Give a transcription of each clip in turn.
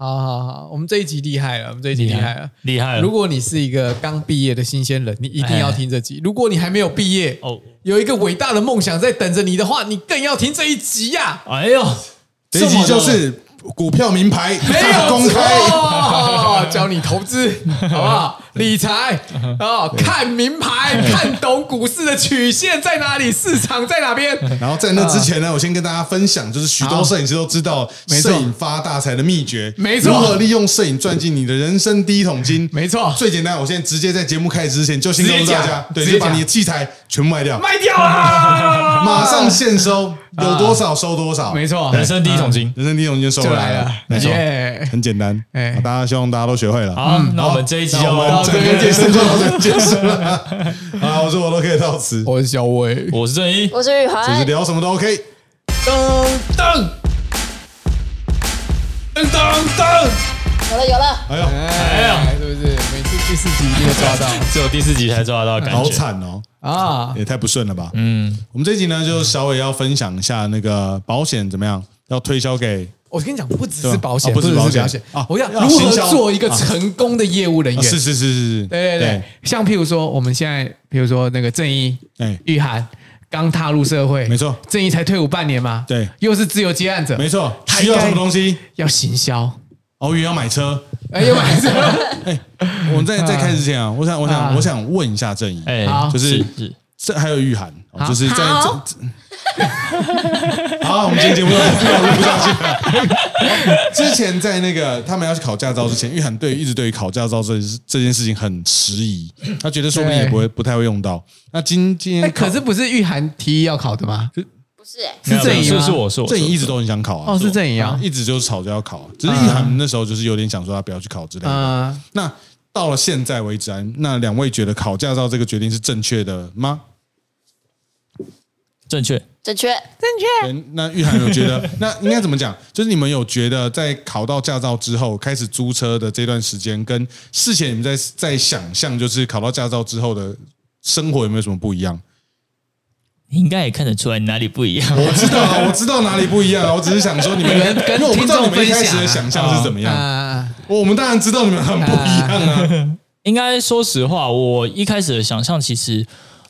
好好好，我们这一集厉害了，我们这一集厉害了。厉害了！如果你是一个刚毕业的新鲜人，你一定要听这集。如果你还没有毕业，哦，有一个伟大的梦想在等着你的话，你更要听这一集呀、哎呦，这一集就是股票名牌没有公开，错教你投资，好不好？理财 哦，看名牌，看懂股市的曲线在哪里，市场在哪边。然后在那之前呢，我先跟大家分享，就是许多摄影师都知道摄影发大财的秘诀，没错。如何利用摄影赚进你的人生第一桶金，没错。最简单，我现在直接在节目开始之前就先告诉大家，对，直接讲。就把你的器材全部卖掉，卖掉啊！马上现收，有多少收多少，没错，人生第一桶金。人生第一桶金就收回来了，没错，耶。很简单，哎。大家希望大家都学会了。好，那我们这一集那我们要，整个健身就到这里结束了。好，我说我都可以到此，我是小伟，我是正一，我是雨就是，聊什么都 OK。噔噔。噔噔噔，有了有了，哎呦，哎呀，是不是每次第四集一定会抓到。只有第四集才抓得到感觉。好惨哦，啊？也太不顺了吧。嗯，我们这一集呢，就是小伟要分享一下那个保险怎么样，要推销给我跟你讲，不只是保险，啊不只是保险。险。啊我要如何做一个成功的业务人员。啊是是是是是，对对对，像譬如说，我们现在，譬如说那个正义、哎，玉涵刚踏入社会，没错。正义才退伍半年嘛，对。又是自由接案者，没错，他需要什么东西？要行销，哦，也要买车。哎，要买车，我们在在开始之前啊，我想我啊想我想问一下正义，哎，就是是这还有玉涵，就是在好这。好，我们今天节目要录不下去了。之前在那个他们要去考驾照之前，玉涵对一直对于考驾照这这件事情很迟疑，他觉得说不定也不会不太会用到。那今今哎，天考可是不是玉涵提议要考的吗？不是哎，是正义吗？是是我是我郑颖一直都很想考啊，哦，是正义啊，一直就是吵着要考啊，只是玉涵那时候就是有点想说他不要去考之类的。嗯，那到了现在为止啊，那两位觉得考驾照这个决定是正确的吗？正确。正确，正确那玉涵有觉得，那应该怎么讲？就是你们有觉得在考到驾照之后开始租车的这段时间，跟事前你们在在想象，就是考到驾照之后的生活有没有什么不一样？你应该也看得出来哪里不一样。我知道啊，我知道哪里不一样啊，我只是想说你们 你们跟因为我不知道你们一开始的想象是怎么样。啊，我们当然知道你们很不一样啊。应该说实话，我一开始的想象其实，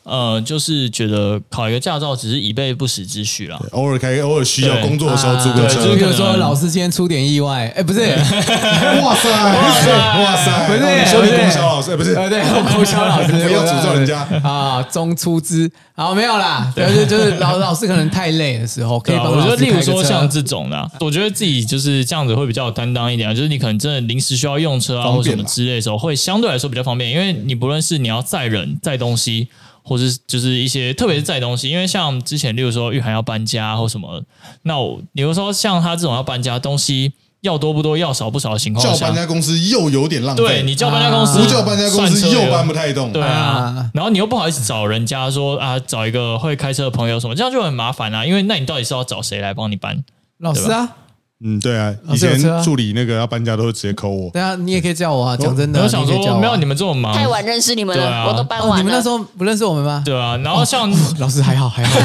呃，就是觉得考一个驾照只是以备不时之需啦。偶尔开，偶尔需要工作的时候租个车就是。比如说老师今天出点意外，哎，不是，哇塞，哇塞，哇塞！不是哦你说你不是龚小老师，哎不是，呃，对，国小老师 不要诅咒人家啊，中出资，好没有啦，就是就是老老师可能太累的时候，可以我觉得，例如说像这种的啊，我觉得自己就是这样子会比较有担当一点啊。就是你可能真的临时需要用车啊，或什么之类的时候，会相对来说比较方便，因为你不论是你要载人、载东西，或是就是一些特别是载东西，因为像之前例如说玉涵要搬家或什么，那我比如说像他这种要搬家，东西要多不多，要少不少的情况下叫搬，家公司又有点浪费，对你叫搬家公司，不叫搬家公司又搬不太动。对啊啊，然后你又不好意思找人家说啊，找一个会开车的朋友什么，这样就很麻烦啊。因为那你到底是要找谁来帮你搬？老师啊，嗯，对啊，以前助理那个要搬家都会直接扣我。对啊，你也可以叫我啊，讲真的，我想说，没有你们这么忙，太晚认识你们了，我都搬哦，完了你们那时。候不认识我们吗？对啊。然后像，老师还好还好，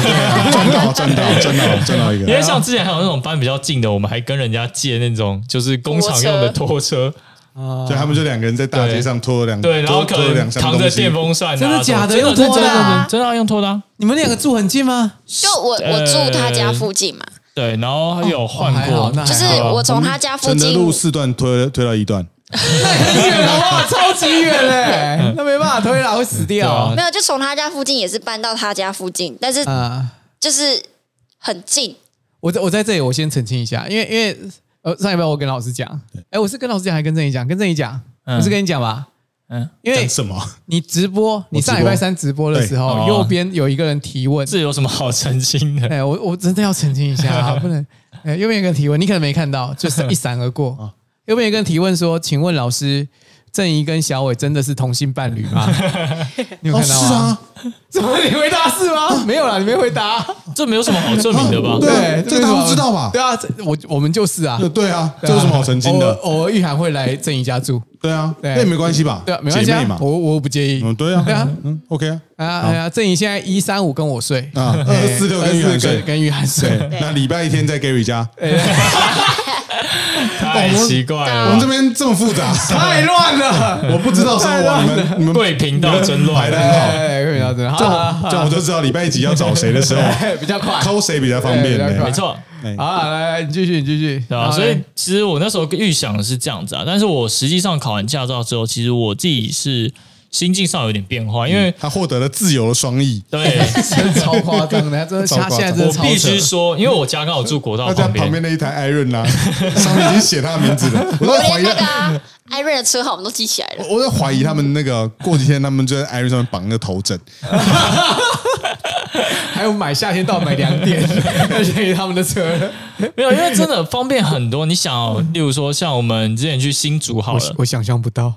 赚到赚到赚到赚到一个因个，为像之前还有那种搬比较近的，我们还跟人家借那种就是工厂用的拖车，啊 对他们就两个人在大街上拖了两对，然后扛着电风扇啊，真的假的用拖的啊真的真的要用拖的啊。你们两个住很近吗？就我我住他家附近嘛，对，然后还有换过，那就是我从他家附承德近，路四段推推到一段，很远的话，超级远嘞，那没办法推了，会死掉。啊。没有就从他家附近也是搬到他家附近，但是啊。就是很近，我在我在这里，我先澄清一下，因为因为呃上一拜我跟老师讲，哎，我是跟老师讲还是跟郑怡讲？跟郑怡讲，嗯。我是跟你讲吧，嗯，因为干什么？你直播，你上礼拜三直播的时候，右边有一个人提问，这有什么好澄清的？哎，我我真的要澄清一下啊，不能，哎，右边有一个人提问，你可能没看到，就是一闪而过。右边有一个人提问说，请问老师，郑怡跟小伟真的是同性伴侣吗？你有哦，看到吗？是啊，怎么你回答是吗？没有啦，你没回答。这没有什么好证明的吧？对啊这大家都知道吧对啊，我我们就是啊。对啊，这有什么好澄清的？偶尔偶尔玉涵会来郑怡家住，对啊，对那也没关系吧？对啊，没关系啊姐妹嘛，我我不介意。嗯，对啊，对啊，嗯，OK 啊，哎呀哎呀，郑怡现在一三五跟我睡，啊，二四六跟玉涵睡跟，跟玉涵睡。那礼拜一天在 Gary 家，太奇怪了。我们这，边这么复杂，太乱了，我不知道说哇，你们你们贵频道真乱。排的很好，哎，看到真乱，这这样我就知道礼拜一集要找谁的时候，哎 比较快，抠谁比较方便。没错。哎。好啊，来来，你继续，你继续，对啊，所以其实我那时候预想的是这样子啊，但是我实际上考完驾照之后，其实我自己是心境上有点变化，因为他获得了自由的双翼，对真的 超夸张的，他真的，超夸张。他现在真的超我必须说，因为我家刚好住国道他家旁边，旁边那一台艾润啊，上面已经写他的名字了，我我在怀疑连那个啊艾瑞的车号我们都记起来了。我在怀疑他们那个过几天他们就在艾瑞上面绑那个头枕，还有买夏天到买两点，而且他们的车，没有，因为真的方便很多。你想哦，例如说像我们之前去新竹好了，我想象不到，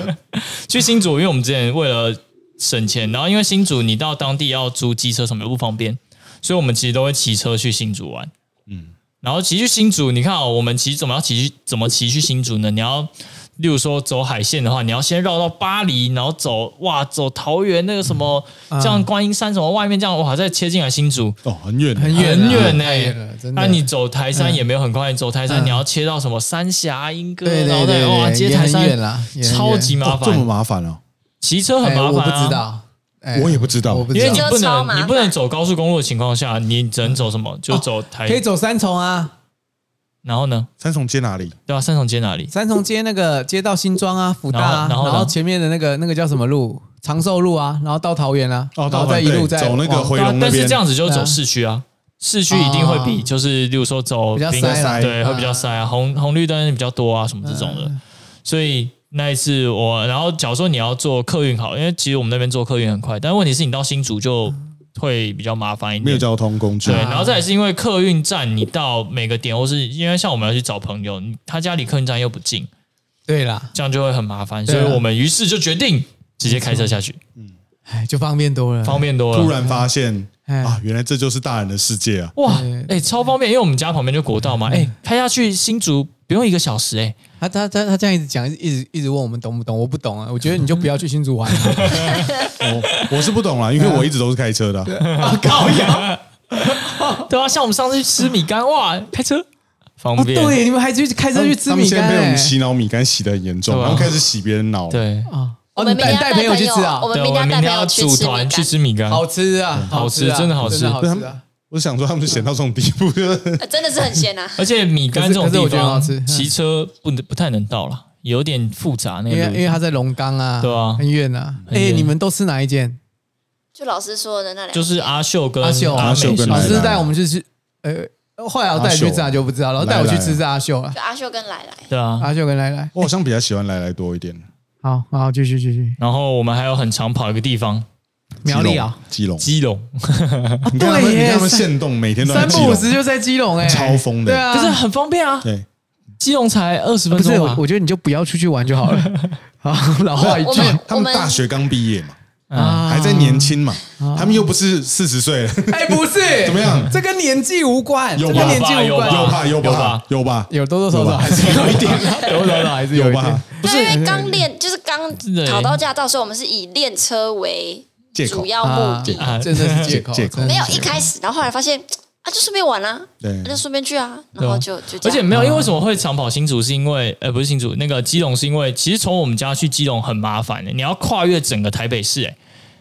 去新竹，因为我们之前为了省钱，然后因为新竹你到当地要租机车什么又不方便，所以我们其实都会骑车去新竹玩。嗯，然后骑去新竹，你看哦，我们骑怎么要骑去怎么骑去新竹呢？你要例如说走海线的话，你要先绕到巴黎，然后走哇走桃园那个什么，这样观音山什么外面这样哇再切进来新竹。哦，很远。很远很远呢、那你走台山也没有很快，你走台山嗯。你要切到什么三峡、莺歌，对对然后再对哇接台山超级麻哦这么，麻烦哦，骑车很哎麻烦、啊。我不知，道，哎。我也不知道。因为你，不能你不能走高速公路的情况下，你只能走什么？就走台，可以走三重啊，然后呢？三重街哪里？对啊，三重街哪里？三重街那个街道新庄啊，福大啊，然后然后呢前面的那个那个叫什么路？长寿路啊，然后到桃园啊，哦然后再一路再走那个回龙那边但是这样子就走市区啊，市区一定会比哦就是，例如说走比较滨塞啦对，会比较嗯塞啊，红红绿灯比较多啊，什么这种的。所以那一次我，然后假如说你要坐客运好，因为其实我们那边坐客运很快，但问题是你到新竹就会比较麻烦一点。没有交通工具。对，，啊然后再来是因为客运站，你到每个点，或是因为像我们要去找朋友，他家离客运站又不近，对啦，这样就会很麻烦，所以我们于是就决定直接开车下去，哎，就方便多了，方便多了。突然发现哎。啊，原来这就是大人的世界啊！哇对，哎、超方便，因为我们家旁边就国道嘛，哎、开下去新竹不用一个小时、哎，他他他他这样一直讲，一直一直问我们懂不懂，我不懂啊，我觉得你就不要去新竹玩了，我我是不懂啦，因为我一直都是开车的啊。高阳，对啊，像我们上次去吃米干，哇，开车方哦，便，对，你们还去开车去吃米干欸现在被我们，洗脑米干洗的很严重，啊。然后开始洗别人脑。，对。啊，我哦，你带们明天带朋友去吃啊？我，们，明天要天要带朋友去吃米组团去干，吃米干，好吃啊，好吃啊真的好吃。好吃啊，我想说他们咸到这种地步，就 真的是很咸啊！而且米干这种地可是可是我觉得很好方吃，骑车不能不太能到了，有点复杂那因为因。为他在龙岗啊，对啊。很远啊。哎，远。你们都吃哪一间？就老师说的那两，就是阿秀跟阿秀阿秀跟老师带我们去吃，呃，后来我带你去吃啊就不知道，然后带我去吃是阿秀啊，就阿秀跟来来，对啊。阿秀跟来来，我好像比较喜欢来来多一点。好，好，继续继续，然后我们还有很常跑一个地方，苗栗啊，基隆，基隆，你看他们，对耶你看他们现动每天都在三基隆，不五时就在基隆，哎，超疯的。对啊，可是很方便啊，对，基隆才二十分不是，钟吧。我我觉得你就不要出去玩就好了。好，老话一句。们他们大学刚毕业嘛，啊。还在年轻嘛，他们又不是四十岁了，哎，不是，怎么样？这跟年纪无关，有吧？这跟年纪无有吧关，有吧？有吧？有吧？有吧，有 多多少少还是有一点啊，多多少少还是有有吧？不是。因为刚练就是刚对。考到驾照的时候，我们是以练车为借口。主要目的，啊真的是借口，借口没有一开始，然后后来发现啊，就顺便玩啦，对。那就顺便去啊，然后就就这样。而且没有，因为为什么会长跑新竹？是因为呃，不是新竹，那个基隆是因为其实从我们家去基隆很麻烦的，你要跨越整个台北市，哎，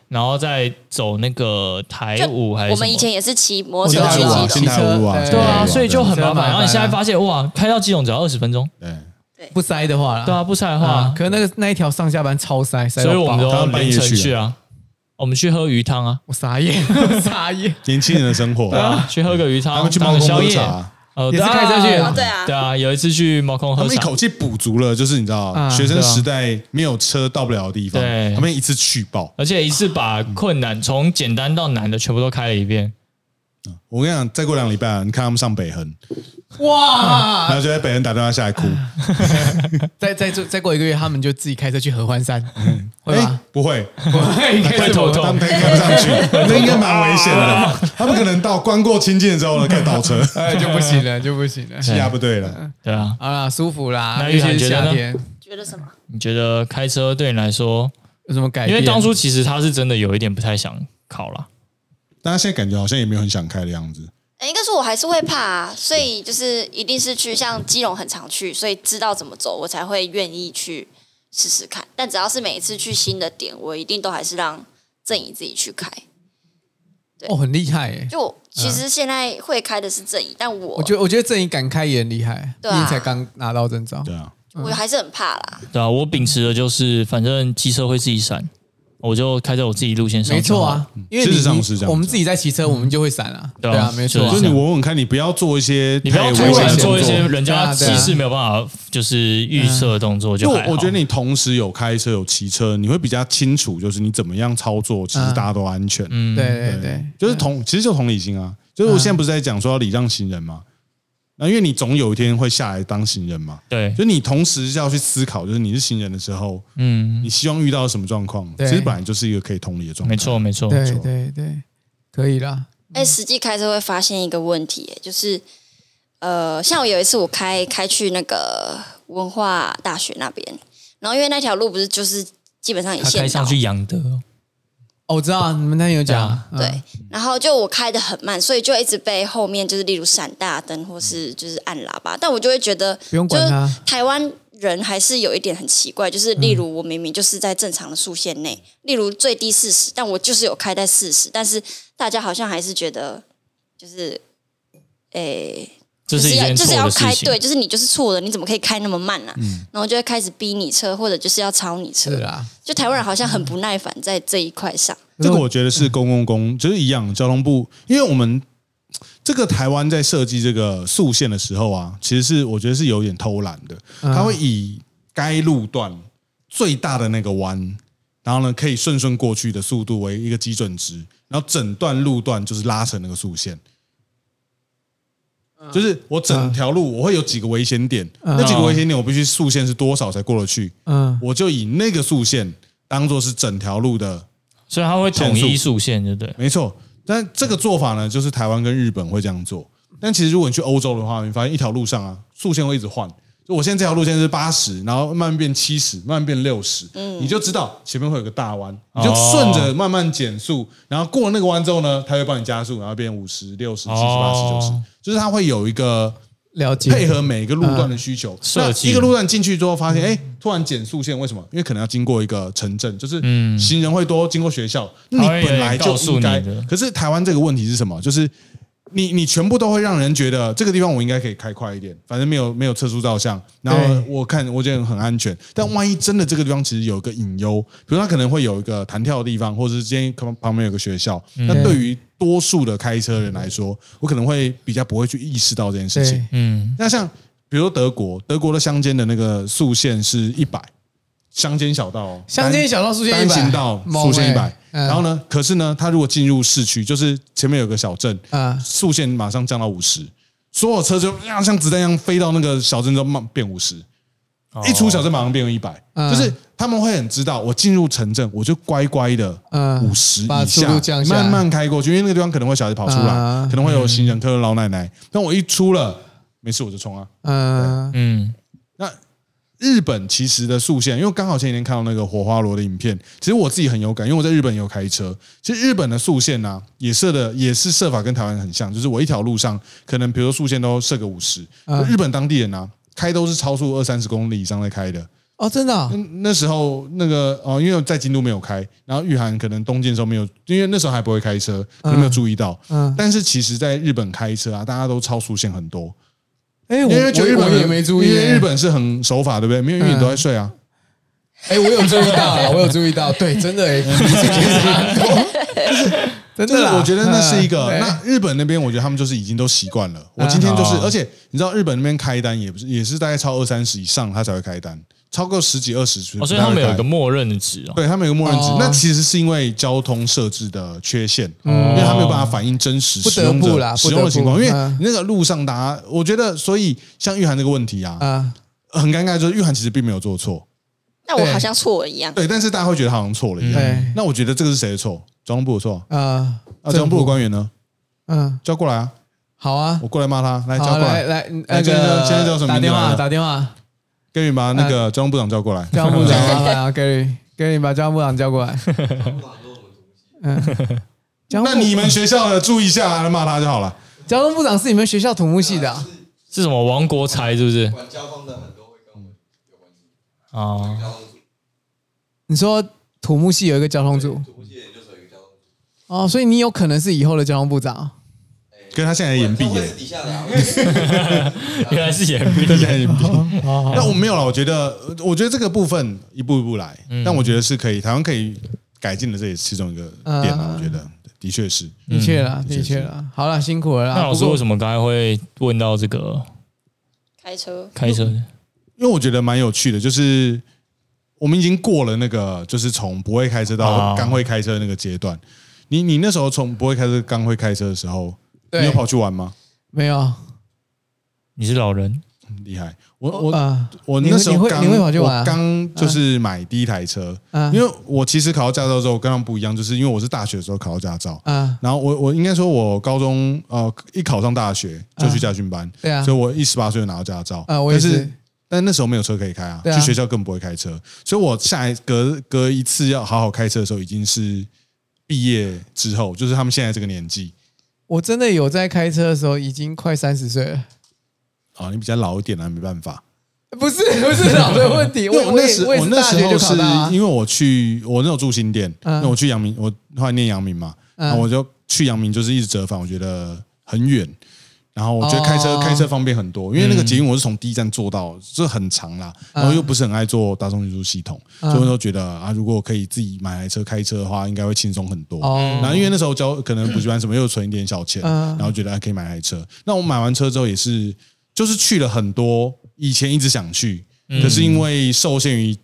然后再走那个台就五还是什么。我们以前也是骑摩托车去基隆。对新台五对啊，所以就很麻烦。麻烦然后你现在发现哇，开到基隆只要二十分钟，对，不塞的话啦，对啊，不塞的话。啊，，可是那个那一条上下班超塞，塞到所以我们都他们半夜凌晨去去啊，我们去喝鱼汤啊，我傻眼，我傻眼，年轻人的生活。对，啊，去喝个鱼汤，他们去当个宵夜。猫空喝，茶，呃，也是对啊开车去对啊。对啊，有一次去猫空喝茶，他们一口气补足了，就是你知道啊。学生时代没有车到不了的地方，对。他们一次去爆。而且一次把困难从简单到难的全部都开了一遍。我跟你讲，再过两个礼拜啊，你看他们上北横，然 哇！后就在北人打电话下来哭，再再再再过一个月，他们就自己开车去合欢山，会哎吗？，不会，不会，开始头痛他们开开不上去，那应该蛮危险的。他们可能到关过清境之后呢，开始倒车，哎就不行了，就不行了。气压不对了。对啊，好啦，舒服啦，那尤其是玉涵觉得呢夏天，觉得什么？你觉得开车对你来说，有什么改变？因为当初其实他是真的有一点不太想考啦。大家现在感觉好像也没有很想开的样子。呃应该是我还是会怕啊，所以就是一定是去像基隆很常去，所以知道怎么走，我才会愿意去试试看。但只要是每一次去新的点，我一定都还是让正怡自己去开。对哦，很厉害耶！就其实现在会开的是正怡，但我我觉得我觉得郑怡敢开也很厉害，对啊才刚拿到证照。对啊，我还是很怕啦。对啊，我秉持的就是，反正机车会自己闪，我就开在我自己路线上。没错啊，，因为事实上是这样我们自己在骑车，我们就会闪啊。对啊没错啊。就是你稳稳看，你不要做一些你不要突然做一些人家对啊对啊骑士没有办法就是预测的动作，就就我觉得你同时有开车有骑车，你会比较清楚，就是你怎么样操作，其实大家都安全。嗯，对对对，就是同，其实就同理心啊。就是我现在不是在讲说要礼让行人嘛？那因为你总有一天会下来当行人嘛，对，就你同时要去思考，就是你是行人的时候，嗯，你希望遇到什么状况？其对实本来就是一个可以同理的状态。没错没错，对对对，可以啦。哎，实际开车会发现一个问题，就是呃，像我有一次我开开去那个文化大学那边，然后因为那条路不是就是基本上一线开上，去养德，哦，我知道你们那天有讲，嗯。对，然后就我开的很慢，所以就一直被后面就是例如闪大灯或是就是按喇叭，但我就会觉得不用管台湾人还是有一点很奇怪，就是例如我明明就是在正常的速线内，例如最低四十，但我就是有开在四十，但是大家好像还是觉得就是，诶、这就是是要就是要开对。就是你就是错的，你怎么可以开那么慢呢、啊？然后就会开始逼你车，或者就是要超你车是。啊，就台湾人好像很不耐烦在这一块上。这个我觉得是公共公，就是一样，交通部，因为我们这个台湾在设计这个速线的时候啊，其实是我觉得是有点偷懒的，它会以该路段最大的那个弯，然后呢可以顺顺过去的速度为一个基准值，然后整段路段就是拉成那个速线。就是我整条路我会有几个危险点，那几个危险点我必须速线是多少才过得去，嗯，我就以那个速线当做是整条路的所以它会统一速线，对不对？没错，但这个做法呢，就是台湾跟日本会这样做。但其实如果你去欧洲的话，你发现一条路上啊，速线会一直换。就我现在这条路线是八十，然后慢慢变七十，慢慢变六十，你就知道前面会有个大弯，你就顺着慢慢减速，然后过了那个弯之后呢，它会帮你加速，然后变五十、六十、七十、八十、九十哦，就是它会有一个了解。配合每一个路段的需求。那设计一个路段进去之后，发现哎，突然减速线，为什么？因为可能要经过一个城镇，就是行人会多，经过学校，那你本来就应该。可是台湾这个问题是什么？就是你你全部都会让人觉得这个地方我应该可以开快一点，反正没有没有测速照相，然后我看我觉得很安全。但万一真的这个地方其实有一个隐忧，比如它可能会有一个弹跳的地方，或者是今天旁边有个学校，那对于多数的开车人来说，我可能会比较不会去意识到这件事情。，嗯，那像比如说德国，德国的乡间的那个速限是一百，乡间小道哦，乡间小道速限一百，单行道速限一百。然后呢，可是呢，他如果进入市区，就是前面有个小镇，啊，速限马上降到五十，所有车就呀像子弹一样飞到那个小镇之后慢变五十，一出小镇马上变成一百，嗯。就是他们会很知道，我进入城镇我就乖乖的嗯。五十以下度降下。来慢慢开过去，因为那个地方可能会小孩跑出来，嗯。可能会有行人、客人、老奶奶，但我一出了没事我就冲啊。嗯，嗯，那日本其实的速线，因为刚好前几天看到那个火花罗的影片，其实我自己很有感，因为我在日本也有开车。其实日本的速线呢、也设的也是设法跟台湾很像，就是我一条路上可能比如说速线都设个五十、嗯日本当地人啊开都是超速二三十公里以上在开的。哦，真的那时候那个哦，因为在京都没有开，然后玉涵可能东京的时候没有，因为那时候还不会开车，有没有注意到。嗯，但是其实，在日本开车啊，大家都超速线很多，哎，我因为觉得日本人也没注意欸，因为日本是很守法，对不对？没有，因为你都在睡啊。哎，我有注意到了，我有注意到，对，真的哎，真 就是的，我觉得那是一个，嗯。那日本那边我觉得他们就是已经都习惯了。我今天就是，哦。而且你知道日本那边开单也不是，也是大概超二三十以上他才会开单，超过十几二十哦，所以他们有一个个。默认的值哦。对他们有个默认值哦，那其实是因为交通设置的缺陷，因为他没有办法反映真实使用者使用的情况。因为那个路上大家，我觉得，所以像玉涵这个问题啊，啊，很尴尬，就是玉涵其实并没有做错，那我好像错了一样。对，但是大家会觉得他好像错了一样。对那我觉得这个是谁的错？交通部的错啊，啊？交通部的官员呢？嗯，叫过来啊！好啊，我过来骂他，来叫，过来。来来，那个现在叫什么打电话，打电话，跟你把那个交通部长叫过来。交通部长麻烦啊，Gary，Gary 把交通部长叫过来。嗯，交通部那你们学校的注意一下，来骂他就好了。交通部长是你们学校土木系的啊、是什么王国才是不是？管交通的很多会跟我们有关系。啊，交通组，你说土木系有一个交通组土木系研究所有一个交通组，哦，所以你有可能是以后的交通部长啊。跟他现在延毕耶。会是，底下的啊，原来是延毕。他现在延毕。但我没有了，我觉得，我觉得这个部分一步一步来，但我觉得是可以，台湾可以改进的，这也是其中一个点我觉得的确是，的确啦，的确啦。好了，辛苦了啦。那老师为什么刚才会问到这个？开车。开车？因为我觉得蛮有趣的，就是我们已经过了那个，就是从不会开车到啊。刚会开车那个阶段。你你那时候从不会开车刚会开车的时候，对你有跑去玩吗？没有？你是老人，厉害！我我啊我那时候刚你会你会跑去玩啊？刚就是买第一台车，啊。因为我其实考到驾照之后跟他们不一样，就是因为我是大学的时候考到驾照，啊，然后我我应该说，我高中呃一考上大学就去驾训班，对啊。所以我一十八岁就拿到驾照，啊我也是但是但那时候没有车可以开啊，去学校更不会开车，所以我下一隔隔一次要好好开车的时候，已经是毕业之后，就是他们现在这个年纪我真的有在开车的时候，已经快三十岁了。啊，你比较老一点啊，没办法。不是 不是老的问题，我我那时我那时候是。因为我去我那时候住新店，嗯那我去阳明，我后来念阳明嘛，嗯我就去阳明，就是一直折返，我觉得很远。然后我觉得开车、哦。开车方便很多，因为那个捷运我是从第一站坐到，这很长啦，然后又不是很爱坐大众运输系统，嗯。所以我都觉得啊，如果可以自己买台车开车的话，应该会轻松很多。哦。然后因为那时候交可能补习班什么又存一点小钱，嗯。然后觉得还可以买台车。那我买完车之后也是，就是去了很多以前一直想去，可是因为受限于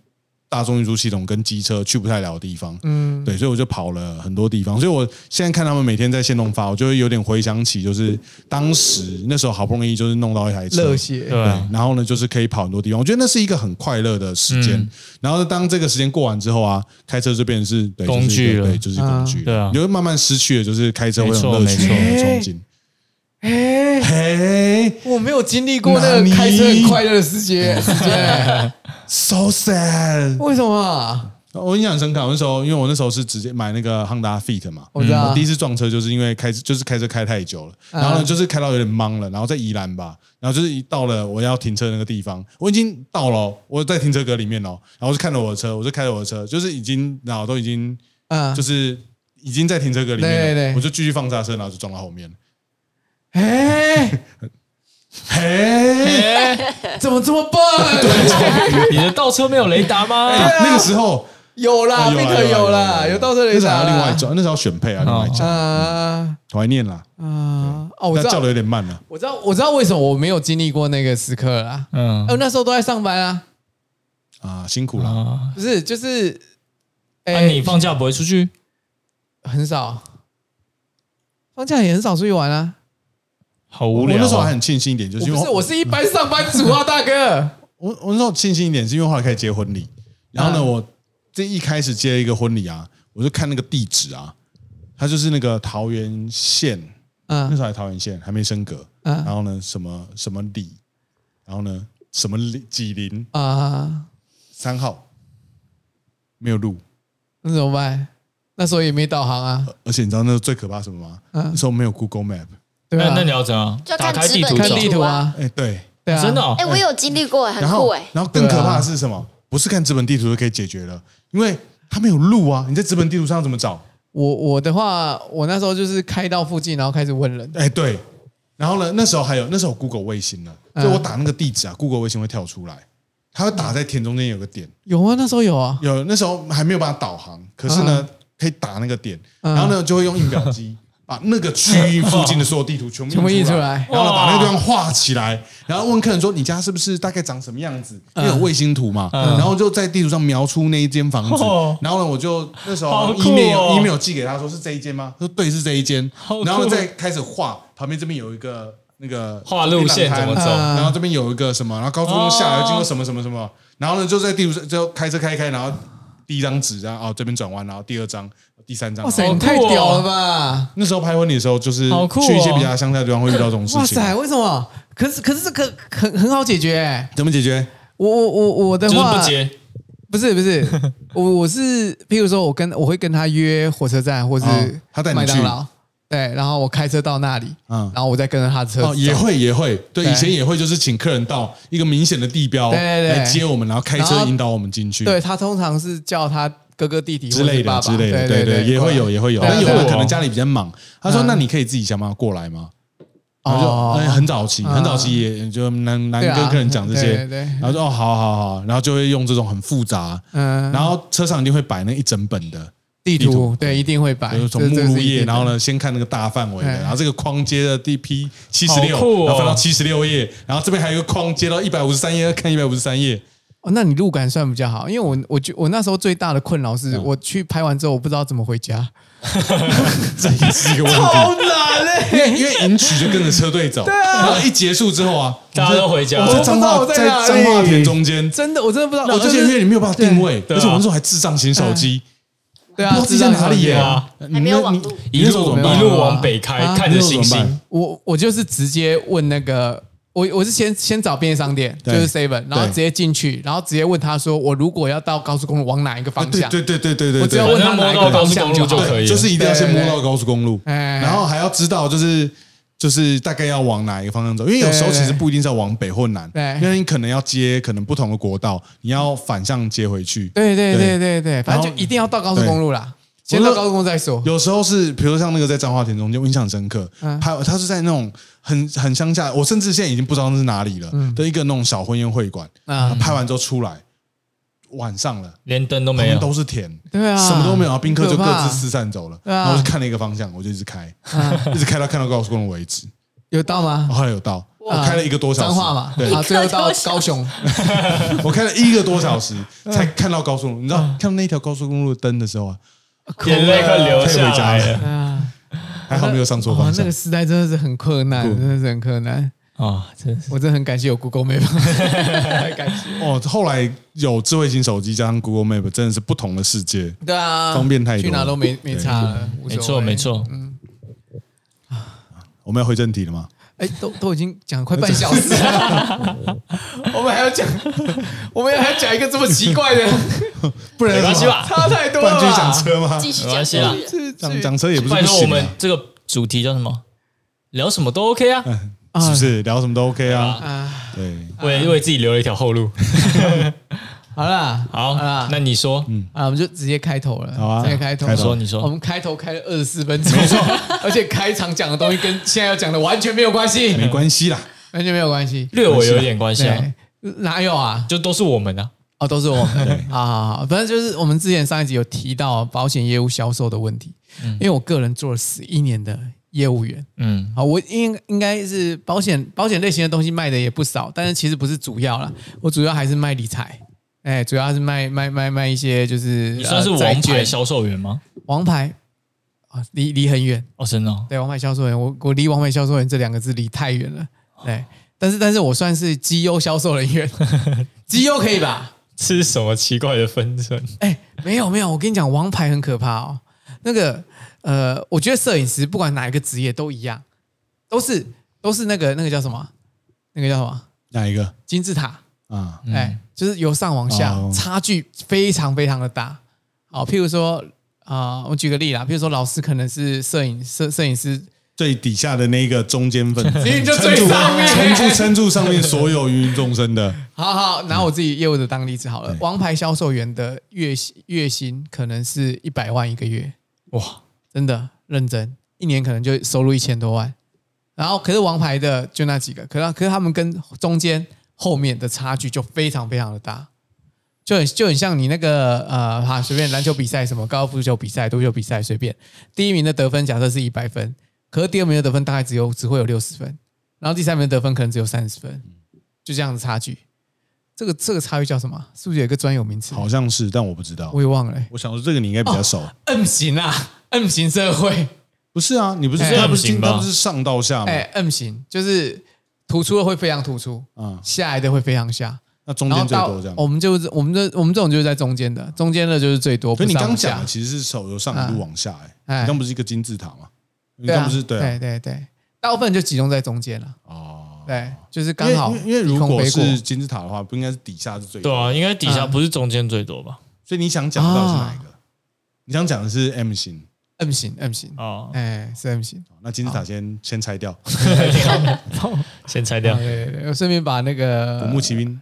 大众运输系统跟机车去不太了的地方，嗯，对，所以我就跑了很多地方。所以我现在看他们每天在线动发，我就会有点回想起，就是当时那时候好不容易就是弄到一台车，热血。对啊，然后呢，就是可以跑很多地方，我觉得那是一个很快乐的时间。嗯。然后当这个时间过完之后啊，开车就变成是对工具了。就是一个对，就是工具。对啊。你会慢慢失去了就是开车会有乐趣、有憧憬。哎，嘿我没有经历过那个开车很快乐的时间时间，，so sad。为什么啊？我印象很深刻，我那时候因为我那时候是直接买那个 Honda Fit 嘛，我知道我第一次撞车就是因为开就是开车开太久了，嗯然后呢就是开到有点懵了，然后在宜兰吧，然后就是一到了我要停车那个地方，我已经到了哦，我在停车格里面哦，然后我就看着我的车，我就开着我的车，就是已经然后都已经嗯，就是已经在停车格里面了，我就继续放刹车，然后就撞到后面了。哎，嘿，怎么这么笨？你的倒车没有雷达吗？那个时候有啦啊有啊，Bit 有啊啦，有倒车雷那时候还达另外装，那时候要选配啊，另外讲，啊。怀念啦，啊哦，我知道。但叫的，有点慢了。我知道，我知道为什么我没有经历过那个时刻啦。嗯。我，那时候都在上班啊，啊，辛苦了。啊，不是，就是，那哎，你放假不会出去？很少，放假也很少出去玩啊。好无聊啊。我那时候还很庆幸一点，就是因为我不是，我是一般上班族啊，大哥。我我那时候庆幸一点，是因为后来开始接婚礼，然后呢，嗯。我这一开始接一个婚礼啊，我就看那个地址啊，它就是那个桃园县，嗯。那嗯时候还桃园县还没升格，嗯。然嗯后呢什么什么里，然后呢什么里几林。啊，三号。没有路，那怎么办？那时候也没导航啊，而且你知道那时候最可怕什么吗？嗯。那时候没有 Google Map，对啊那那你，要怎样？就打开看资本地图走看地图啊，哎对，对啊，真的哦哎，我有经历过，很然后酷哎。然后更可怕的是什么？不是看纸本地图就可以解决了，因为它没有路啊，你在纸本地图上怎么找？我我的话，我那时候就是开到附近，然后开始问人。哎，对。然后呢，那时候还有那时候有 Google 卫星了，嗯所以我打那个地址啊，Google 卫星会跳出来，它会打在田中间有个点，有啊，那时候有啊。有那时候还没有办法导航，可是呢，可以打那个点，嗯然后呢就会用印表机 把那个区域附近的所有地图全部印印出来。然后把那个地方画起来，然后问客人说你家是不是大概长什么样子？因为有卫星图嘛，然后就在地图上描出那一间房子。哦，然后呢我就那时候 email email 寄给他说是这一间吗？他说对是这一间。然后再开始画旁边这边有一个那个画路线怎么走？嗯。然后这边有一个什么，然后高速公路下来要经过什么什么什么，然后呢就在地图上就开车开一开，然后第一张纸，然后哦这边转弯，然后第二张、第三张。哇塞，你太屌了吧！那时候拍婚礼的时候，就是好酷哦去一些比较乡下的地方会遇到这种事情。哇塞，为什么？可是可是这个很很好解决、欸。怎么解决？我我我我的就是话不接。不是不是，我我是譬如说我跟我会跟他约火车站或是哦他带你去麦当劳，对，然后我开车到那里，嗯。然后我再跟着他的车哦，也会也会，对，对。以前也会，就是请客人到一个明显的地标对对对。来接我们，然后开车引导我们进去，对他通常是叫他哥哥弟弟之类的之类的，对对，也会有也会有，对啊但有的可能家里比较忙，他说嗯那你可以自己想办法过来吗？然后就哦哎很早期，嗯。很早期也就难难跟客人讲这些。对对，对。然后说哦好好好，然后就会用这种很复杂，嗯，然后车上一定会摆那一整本的，地地图图对。一定会摆，就是从这目录页，然后呢，先看那个大范围的，哎。然后这个框接的第 P 七十六然后翻到七十六页，然后这边还有一个框接到一百五十三页，看一百五十三页，哦，那你路感算比较好，因为我我觉我那时候最大的困扰嗯。是我去拍完之后我不知道怎么回家，这也是一个问题。难嘞！因为因为迎曲就跟着车队走，然后一结束之后啊，大家都回家。我在彰化在彰化田中间，真的，我真的不知道，我而且因就是为你没有办法定位，对而且我那时候还智障型手机，对啊，不知道自己在哪里啊，你还没有网你路一路往北开，啊？看着星星。我我就是直接问那个，我我是先先找便利商店，就是 seven，然后直接进去，然后直接问他说，我如果要到高速公路往哪一个方向？对对对对对对我只要问他哪一个摸到高速方向好公路就可以，就是一定要先摸到高速公路，哎。然后还要知道就是。就是大概要往哪一个方向走，因为有时候其实不一定是要往北或南，对因为你可能要接可能不同的国道，你要反向接回去。对对对对对对，反正就一定要到高速公路啦，先到高速公路再说。有时候是，比如像那个在彰化田中间，我印象深刻。嗯拍他是在那种很很乡下，我甚至现在已经不知道那是哪里了嗯的一个那种小婚宴会馆。啊拍完之后出来，晚上了，连灯都没有，都是田，对啊，什么都没有，然后宾客就各自四散走了。对啊。然后我就看了一个方向，我就一直开，一直开到看到高速公路为止。有到吗？后来有到，我开了一个多小时，脏话嘛，对，啊，最后到高雄，我开了一个多小时嗯。才看到高速公路。你知道看到那条高速公路的灯的时候啊，眼泪快流下来了。啊，还好没有上错方，向。哦那个。时代真的是很困难，真的是很困难。啊！真是我真的很感谢有 Google Map，感谢。哦，后来有智慧型手机加上 Google Map，真的是不同的世界。对啊，方便太多去哪都没没差没错没。错。我们要回正题了吗？哎，都都已经讲了快半小时了，我们还要讲，我们还要讲一个这么奇怪的，不然没关系吧差太多了继续讲吧？车吗？继续讲讲讲车也不是拜托，我不行啊，们这个主题叫什么？聊什么都 OK 啊，是不是？聊什么都 OK 啊。啊，对，为为自己留了一条后路。好啦，好啦，，那你说，啊，我们就直接开头了，好啊直接开头。开头说你说我们开头开了二十四分钟，没错，而且开场讲的东西跟现在要讲的完全没有关系，没关系啦。完全没有关系。略微有一点关系啊，对，哪有啊？就都是我们啊。哦，都是我们。好好好，反正就是我们之前上一集有提到保险业务销售的问题，因为我个人做了十一年的业务员，嗯，啊，我应应该是保险保险类型的东西卖的也不少，但是其实不是主要啦，我主要还是卖理财，哎，主要是卖卖卖卖一些就是你算是王牌销售员吗？王牌？啊，离离很远，哦，真的哦，对，王牌销售员，我我离王牌销售员这两个字离太远了，对，但是但是我算是绩优销售人员，绩优可以吧？这是什么奇怪的分寸？哎，没有没有，我跟你讲，王牌很可怕哦。那个呃，我觉得摄影师不管哪一个职业都一样，都是都是那个那个叫什么？那个叫什么？哪一个金字塔，啊？哎、就是由上往下，哦差距非常非常的大。好，譬如说啊、我举个例啦，譬如说老师可能是摄影摄摄影师，最底下的那个中间分子，明明就最上面撑住撑住上面所有芸芸众生的。好好拿我自己业务的当例子好了，王牌销售员的月薪月薪可能是一百万一个月，哇，真的认真，一年可能就收入一千多万。然后可是王牌的就那几个，可是可是他们跟中间后面的差距就非常非常的大，就很就很像你那个呃，哈随便篮球比赛什么高尔夫球比赛、足球比赛随便，第一名的得分假设是一百分，可是第二名的得分大概只有只会有六十分，然后第三名的得分可能只有三十分，就这样的差距。这个这个差距叫什么？是不是有一个专有名词？好像是，但我不知道我。也忘了、欸。我想说这个你应该比较熟。M 型啊，M 型社会。不是啊，你不是哎说他不是 M 型吧他不是上到下吗？哎、m 型就是突出的会非常突出，嗯，下来的会非常下，那中间然后到最多这样。我们就是我们这我们这种就是在中间的，中间的就是最多。所以你不上不下刚讲的其实是手由上一路往下，哎，哎你刚不是一个金字塔吗？你对啊，刚不是对啊对对对，大部分就集中在中间了。哦，对，就是刚好因为因为如果是金字塔的话，不应该是底下是最多对啊，应该底下嗯不是中间最多吧？所以你想讲到底是哪啊一个？你想讲的是 M 型，M 型 M 型，哦，哎，是 M 型。那金字塔先先拆掉，先拆掉。对对对，我顺便把那个古墓奇兵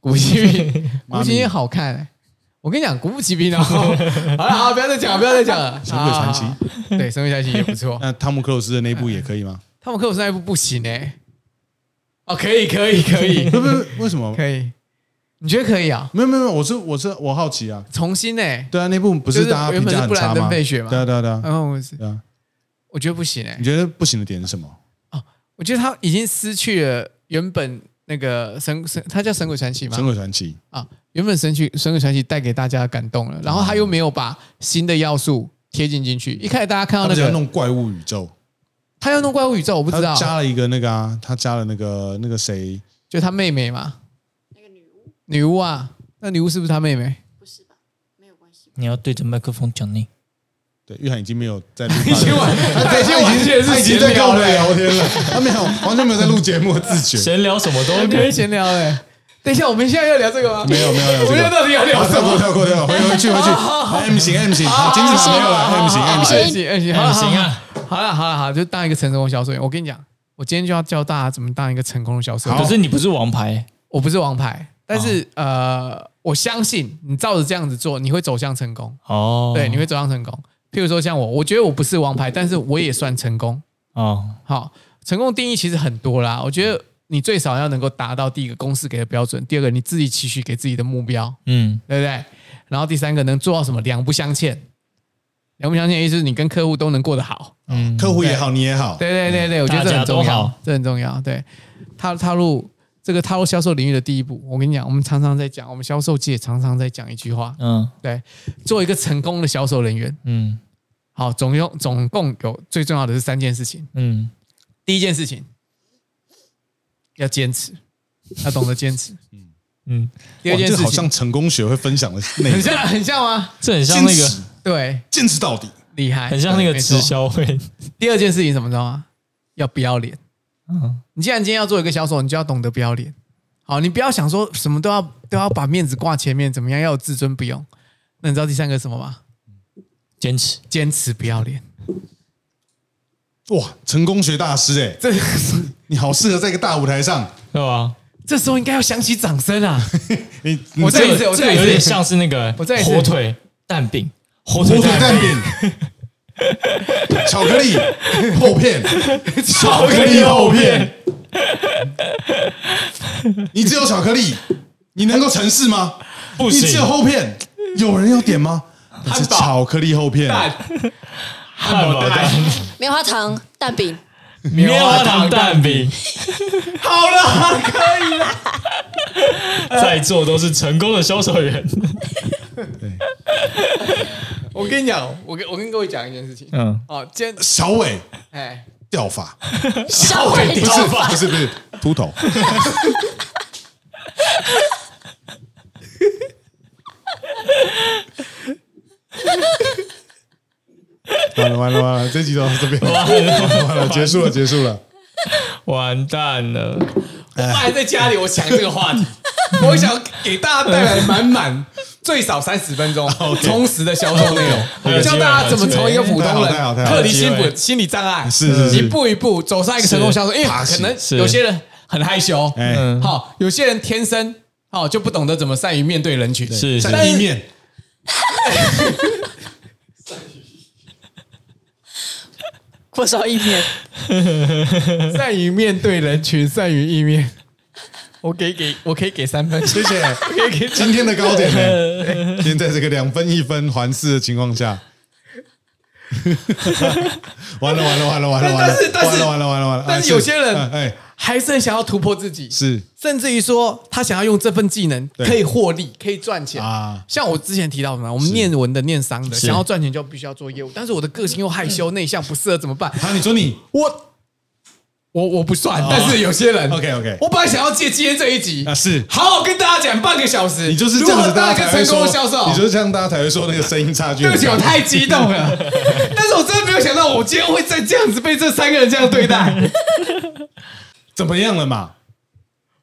古墓奇兵，古墓奇兵好看、欸。我跟你讲，古墓奇兵哦，好了好了，不要再讲了，不要再讲了。神鬼传奇对，神鬼传奇也不错。那汤姆克鲁斯的那部也可以吗？汤姆克鲁斯那一部不行哎、哦，可以可以可以不不不，为什么？可以，你觉得可以啊？没有没有没有，我是我是我好奇啊。重新哎、对啊，那部不是是大家评原本是布兰价很差吗？对啊对啊对啊然后我是对啊。我觉得不行哎、你觉得不行的点是什么？哦我觉得他已经失去了原本那个神神，他叫神鬼传奇吗神鬼传奇啊，原本神曲神鬼传奇带给大家的感动了，然后他又没有把新的要素贴进进去。一开始大家看到那个，要弄怪物宇宙，他要弄怪物宇宙，我不知道，加了一个那个啊，他加了那个那个谁，就他妹妹嘛，那个女巫啊，那女巫是不是他妹妹？不是吧？没有关系。你要对着麦克风讲你。对，玉涵已经没有在录 他的，今晚他今天完全是他已经在闲聊跟我们了聊天了，他没有完全没有在录节目自觉，闲聊什么都可以闲聊哎。等一下，我们现在要聊这个吗？没有没有聊这个我们现在到底要聊好，什跳过么？跳过跳过，回回去。回去，M 型 M 型，好，金字塔没有了，M 型 M 型，行行行，好。行啊，好了好了好，就当一个成功的销售员。我跟你讲，我今天就要教大家怎么当一个成功的销售员。可是你不是王牌，我不是王牌，但是、呃，我相信你照着这样子做，你会走向成功。哦，对，你会走向成功。譬如说像我，我觉得我不是王牌，但是我也算成功。哦，好，成功定义其实很多啦。我觉得你最少要能够达到第一个公司给的标准，第二个你自己期许给自己的目标，嗯，对不对？然后第三个能做到什么两不相欠。两不相欠意思是你跟客户都能过得好。嗯，客户也好，你也好，对对对对，我觉得这很重要这很重要。对，踏踏入这个踏入销售领域的第一步，我跟你讲，我们常常在讲，我们销售界常常在讲一句话，嗯。对，做一个成功的销售人员，嗯。好，总用总共有最重要的是三件事情。嗯，第一件事情要坚持，要懂得坚持。嗯，嗯。这第二件事情好像成功学会分享的内容，很像很像吗？这很像那个，对，坚持到底，厉害，很像那个直销会，第二件事情怎么知道吗？要不要脸。嗯你既然今天要做一个销售，你就要懂得不要脸。好，你不要想说什么都要都要把面子挂前面，怎么样要有自尊，不用。那你知道第三个是什么吗？坚持，坚持不要脸。哇，成功学大师哎，这你好适合在一个大舞台上，对吧？这时候应该要响起掌声啊！你你我再一次，这个我再一次，这个有点像是那个我再火腿蛋饼，火火腿蛋饼，巧克力厚片，巧克力厚片，你只有巧克力，你能够成事吗？不行。你只有，厚片，有人要点吗？那是堡巧克力厚片，汉堡蛋，棉花糖蛋饼，棉花糖蛋饼，好了，可以了。在座都是成功的销售员。我跟你讲，我跟我跟各位讲一件事情。嗯，哦，今天小伟哎，掉发，小伟不是发。不是不是秃头，完了完了完了，这集就到这边，完了结束了结束了。完蛋了，我还在家里，我想这个话题，我想给大家带来满满最少三十分钟 充实的销售内容，教大家怎么从一个普通人克离心还有机会理心理障碍，是是是一步一步走上一个成功销售。因为可能有些人很害羞，好，有些人天生好就不懂得怎么善于面对人群，是善于意面，不少意面，善于面对人群，善于意面。我给给我可以给三分，谢谢。可以给今天的高点呢？今天在这个两分一分环视的情况下，完了完了完了完了完了，但是但是完了完了完了完了。但是有些人哎哎。还是很想要突破自己，是。甚至于说他想要用这份技能对。可以获利，可以赚钱。啊，像我之前提到的嘛，我们念文的、念商的，是。想要赚钱就必须要做业务，但是我的个性又害羞、内向、不适合，怎么办？好，你说你。我我我不算，但是有些人 OK OK 我本来想要借今天这一集啊，是。好好跟大家讲半个小时，你就是这样子，大家才会说功的销售，你就是这样，大家才会说那个声音差距。对不起，我太激动了，但是我真的没有想到，我今天会再这样子被这三个人这样对待。怎么样了嘛？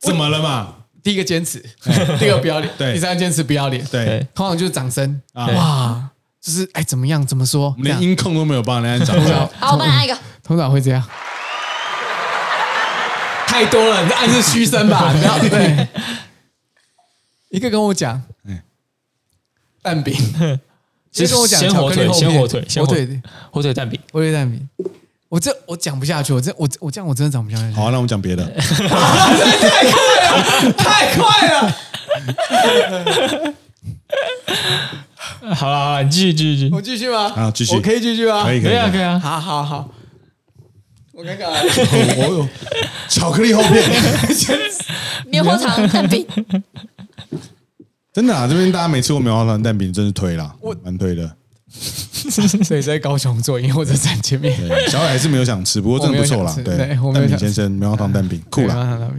怎么了嘛？第一个坚持，第二个不要脸，对。第三个坚持不要脸，对。对通常就是掌声。啊。哇，就是哎怎么样？怎么说？我，们这样。连音控都没有帮人家掌声好，我帮你按一个。通常会这样。太多了，你这暗示虚声吧？不要对，一个跟我讲嗯，蛋饼，其实跟我讲先火腿，巧克力厚片先火腿，先火腿，火腿蛋饼。火腿蛋饼。我这我讲不下去，我这我我这样我真的讲不下去。好，那我们讲别的。太快了！太快了好了好了，你继续继续继续我。继续吗？啊继续我可以继续吗？可以可以啊可以啊。好好好，我看看啊，我我有巧克力厚片，棉花糖蛋饼，真的啊！这边大家没吃过棉花糖蛋饼，真是推啦，我蛮推的。所以在高雄做，因为我在站前面。对，小海还是没有想吃，不过真的不错啦对，蛋饼先生棉花糖蛋饼酷啦。啦。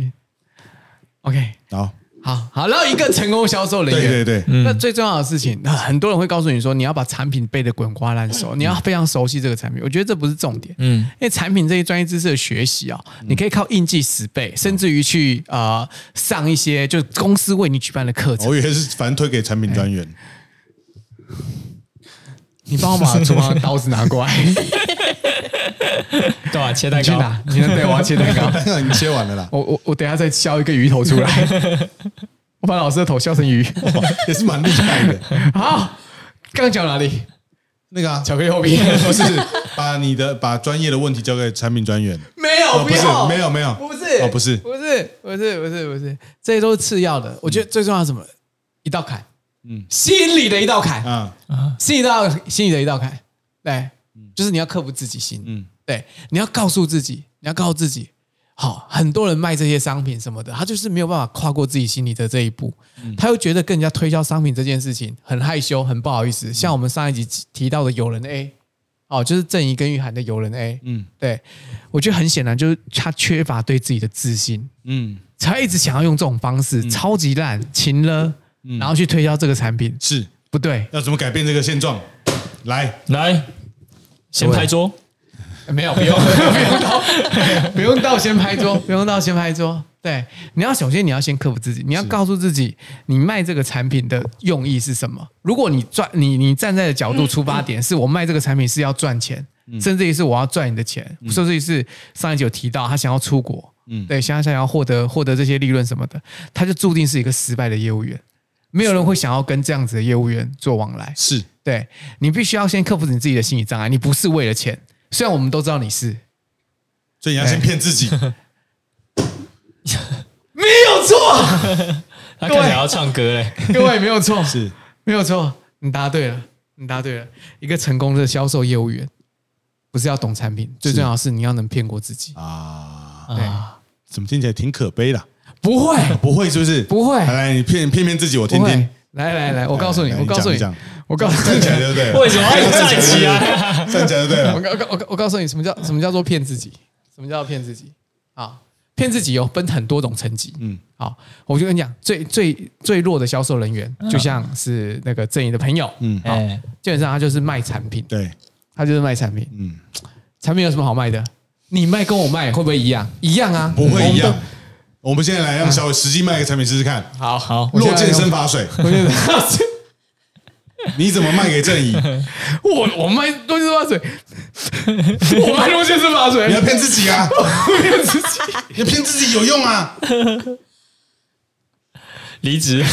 OK，好，好好，然后一个成功销售人员，对对对，那最重要的事情，那很多人会告诉你说，你要把产品背得滚瓜烂熟，你要非常熟悉这个产品。我觉得这不是重点，嗯，因为产品这些专业知识的学习啊、你可以靠印记死背，甚至于去呃上一些就公司为你举办的课程。我以为是反正推给产品专员。你帮我把厨房的刀子拿过来，干嘛切蛋糕？你去拿，你对，我要切蛋糕。刚刚已经切完了啦，我我我等一下再削一个鱼头出来，我把老师的头削成鱼。也是蛮厉害的。好，刚刚讲哪里？那个啊，巧克力厚片不是把你的把专业的问题交给产品专员。没有，哦，不是要，没有没有，不是，哦，不是，不是，不是，不是，不是，这些都是次要的。我觉得最重要是什么？一道坎，嗯。嗯，心里的一道坎，啊，心里道心里的一道坎，对，就是你要克服自己心，嗯。嗯，对，你要告诉自己，你要告诉自己，好，很多人卖这些商品什么的，他就是没有办法跨过自己心里的这一步，他又觉得跟人家推销商品这件事情很害羞，很不好意思。像我们上一集提到的友人 A，哦，就是郑怡跟玉涵的友人 A，嗯。对我觉得很显然就是他缺乏对自己的自信，嗯，才一直想要用这种方式，超级烂、勤了，然后去推销这个产品，是。不对，要怎么改变这个现状？来，来，先拍桌。没有，不用，不用到，不用到先拍桌，不用到先拍桌。对，你要首先你要先克服自己，你要告诉自己，你卖这个产品的用意是什么。如果你赚，你你站在的角度出发点是我卖这个产品是要赚钱，甚至于是我要赚你的钱，甚至于是上一集有提到他想要出国，嗯对，想想要获得获得这些利润什么的，他就注定是一个失败的业务员。没有人会想要跟这样子的业务员做往来。是。对你必须要先克服你自己的心理障碍，你不是为了钱，虽然我们都知道你是，所以你要先骗自己，没有错，他看起来要唱歌嘞，各位没有错，是。没有错，你答对了，你答对了。一个成功的销售业务员，不是要懂产品，最重要的是你要能骗过自己。啊，对，怎么听起来挺可悲的？不会，不会是不是？不会来来，你骗骗骗自己，我听听。。来来来，我告诉你，我告诉你我告诉你站起来你，就对了。为什么要站起来？站起来就对了。我告我告我告我告诉你，什么叫什么叫做骗自己？什么叫骗自己？啊，骗自己有分很多种层级。嗯，好，我就跟你讲，最最最弱的销售人员，就像是那个正义的朋友，嗯好哎，基本上他就是卖产品，对，他就是卖产品。嗯，产品有什么好卖的？你卖跟我卖会不会一样？一样啊，不会一样我们。现在来让小伟实际卖个产品试试看。都。好好我现弱在用健生发水，你怎么卖给正义？我我卖洛健生发水，我卖洛健生发水你要，骗自己啊！骗自己。你要骗自己有用啊！离职，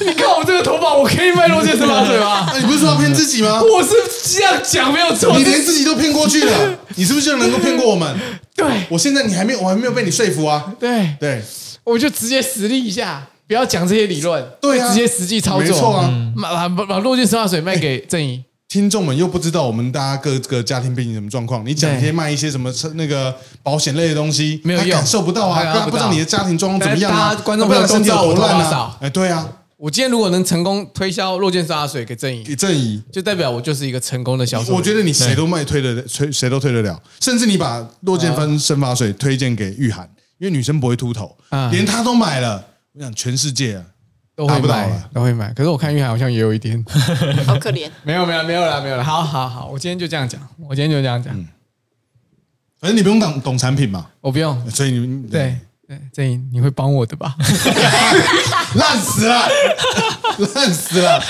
你看我这个头发，我可以卖洛健生发水吗？那你不是说要骗自己吗？我是这样讲没有错，你连自己都骗过去了，你是不是就能够骗过我们？对。我现在你还没有，我还没有被你说服啊！对，对，我就直接实力一下，不要讲这些理论，对啊。直接实际操作，没错啊。嗯。把把把把落进生化水卖给正义，听众们又不知道我们大家各个家庭背景什么状况，你讲一些卖一些什么那个保险类的东西，没有用。感受不到啊，不知道你的家庭状况怎么样啊，观众不知道朋友都知道我身体有多烂啊！哎，对啊，我今天如果能成功推销落剑生发水给正义，给正义，就代表我就是一个成功的销售。我觉得你谁都卖推得推谁都推得了，甚至你把落剑分生发水推荐给玉涵，因为女生不会秃头，嗯连她都买了，我想全世界啊，都会买不到了，都会买。可是我看玉涵好像也有一点，好可怜。没有没有没有了没有了。好好好，我今天就这样讲，我今天就这样讲，反正你不用懂懂产品嘛，我不用。所以你对对，郑颖，你会帮我的吧？烂死了，烂死了。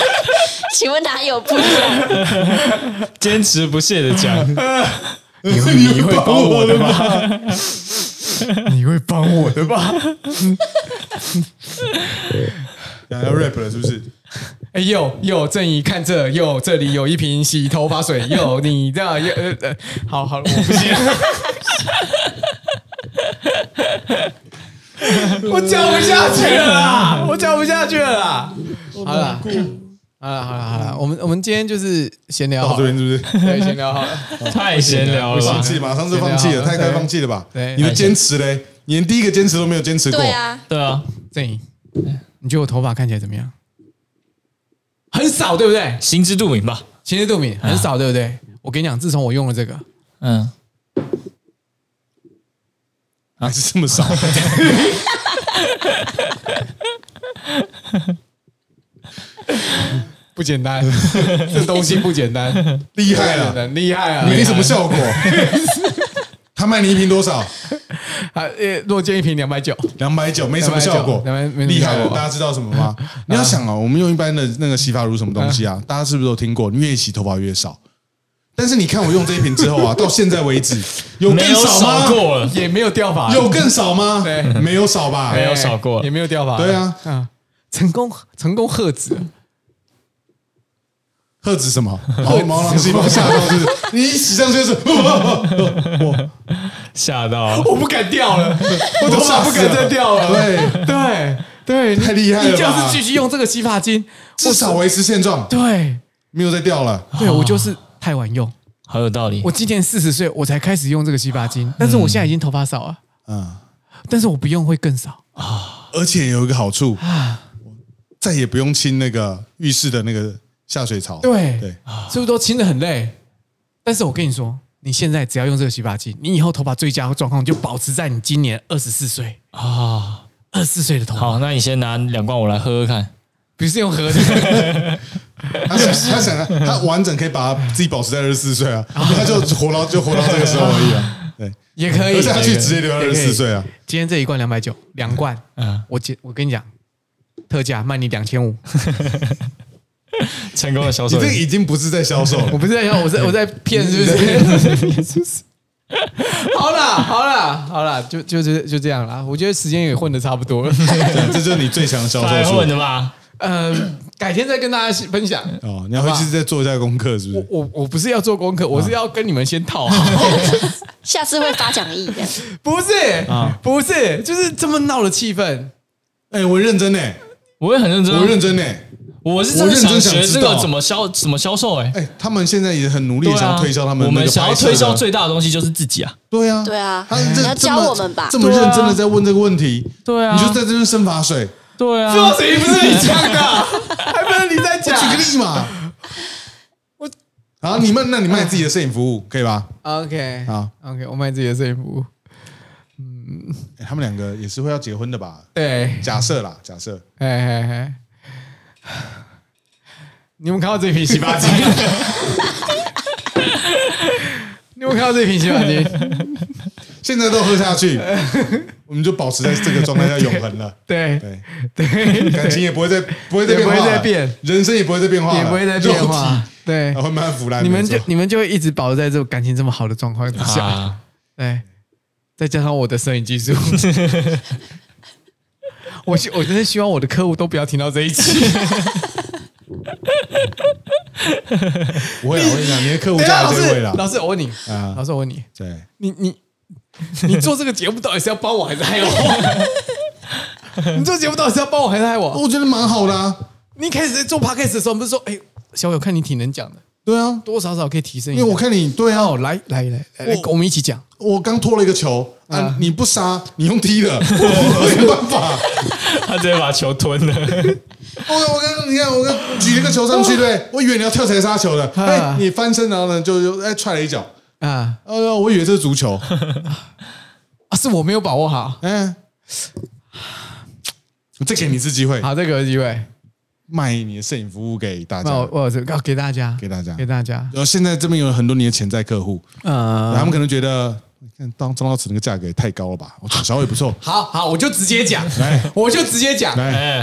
请问哪有不一样？坚持不懈的讲，你会你会帮我的吧？你会帮我的吧？要 rap 了是不是？哎呦呦，郑怡看这哟，这里有一瓶洗头发水呦，你这样呃呃，好好，我不行，我讲不下去了啦，我讲不下去了啦。好了，好了，好了，好了，我们我们今天就是闲聊好这边是不是？对，闲聊好了。太闲聊了吧？放弃，马上就放弃了，太快放弃了吧？对你的坚持嘞，你连第一个坚持都没有坚持过。对啊，对啊，郑颖，你觉得我头发看起来怎么样？很少，对不对？心知肚明吧？心知肚明，很少，对不对？我跟你讲，自从我用了这个，嗯，还是这么少？不简单，这东西不简单，厉害了，很厉害啊！没什么效果。他卖你一瓶多少？啊，呃，若见一瓶两百九，两百九，没什么效果290没什么，厉害了。大家知道什么吗？你要想哦，我们用一般的那个洗发乳什么东西啊，大家是不是都听过？你越洗头发越少。但是你看我用这一瓶之后啊，到现在为止有更没有少少吗？过。了，也没有掉发，有更少吗？对。没有少吧？没有少过。也没有掉发，对啊，啊，成功成功喝止，喝止什么？毛毛囊细胞吓到是是？你一洗上去就是，吓到。我不敢掉了，我头发不敢再掉了，对，对对，太厉害了你就是继续用这个洗发精，至少维持现状，对。没有再掉了。对，我就是太晚用，好有道理。我。今年四十岁，我才开始用这个洗发精，但是我现在已经头发少了，嗯，但是我不用会更少。啊，而且有一个好处啊，再也不用清那个浴室的那个下水槽。对。对，是不是都清的很累？但是我跟你说，你现在只要用这个洗发精，你以后头发最佳状况就保持在你今年二十四岁。啊，二十四岁的头发，好，那你先拿两罐我来喝喝看。不是用喝的，他想他想啊他完整可以把他自己保持在二十四岁啊，他就活到就活到这个时候而已啊。对，也可以而且他去直接留到二十四岁啊。今天这一罐两百九，两罐，嗯，我接我跟你讲，特价卖你两千五，成功的销售你售这个已经不是在销售，我不是在说，我在我在骗，是不是？好啦，好啦，好啦，就就就就这样啦。我觉得时间也混的差不多了，这就是你最强的销售术混的吧？呃，改天再跟大家分享。哦。你要回去再做一下功课，是不是？我我不是要做功课，我是要跟你们先套好。下次会发奖励这样。不是啊不是，就是这么闹的气氛。哎，我认真呢，我也很认真啊，我认真呢。我是真的想我认真想学这个怎么销怎么销售哎。哎，他们现在也很努力想要推销他们那个我们想要推销最大的东西就是自己啊。对啊，对啊他这你要教这么我们吧这么认真的在问这个问题，对啊你就在这边生发水，对啊，说谁不是你唱的？还不是你在讲举个例嘛。我好，你们那你卖自己的摄影服务可以吧？？OK 好 OK，我卖自己的摄影服务。嗯他们两个也是会要结婚的吧？对，假设啦，假设哎哎哎，你有没有看到这瓶洗发精？你有没有看到这瓶洗发精？现在都喝下去，我们就保持在这个状态下永恒了。对对，对，感情也不会再不会再也不会变人生也不会再变化，也不会再变化肉。对会慢慢腐烂。你们就你们就会一直保持在这种感情这么好的状况之下。啊，对，再加上我的摄影技术，我希我真的希望我的客户都不要听到这一期。不会啊，我跟你讲，你的客户等一下，老师价还是会，啦。老师，我问你，啊老师，我问你，对，你你 你做这个节目到底是要帮我还是害我？你做节目到底是要帮我还是害我？我觉得蛮好的啊。你一开始在做 podcast 的时候，不是说，哎，小友看你挺能讲的，对啊，多多少少可以提升一下。因为我看你对啊，哦，来来来来，我跟我们一起讲。我刚拖了一个球啊啊，你不杀，你用踢的，我没办法。他直接把球吞了。我我刚刚你看，我刚举了个球上去，对，我以为你要跳起来杀球的，啊哎，你翻身然后呢就就哎踹了一脚，啊呃，我以为这是足球，啊！是我没有把握好。嗯，再给你一次机会，好，这个有机会。卖你的摄影服务给大那我家，我有这个给大家，给大家给。大家。然后现在这边有很多你的潜在客户，呃，他们可能觉得你看当张老师那个价格也太高了吧？我讲小伟不错，好好，我就直接讲来，我就直接讲，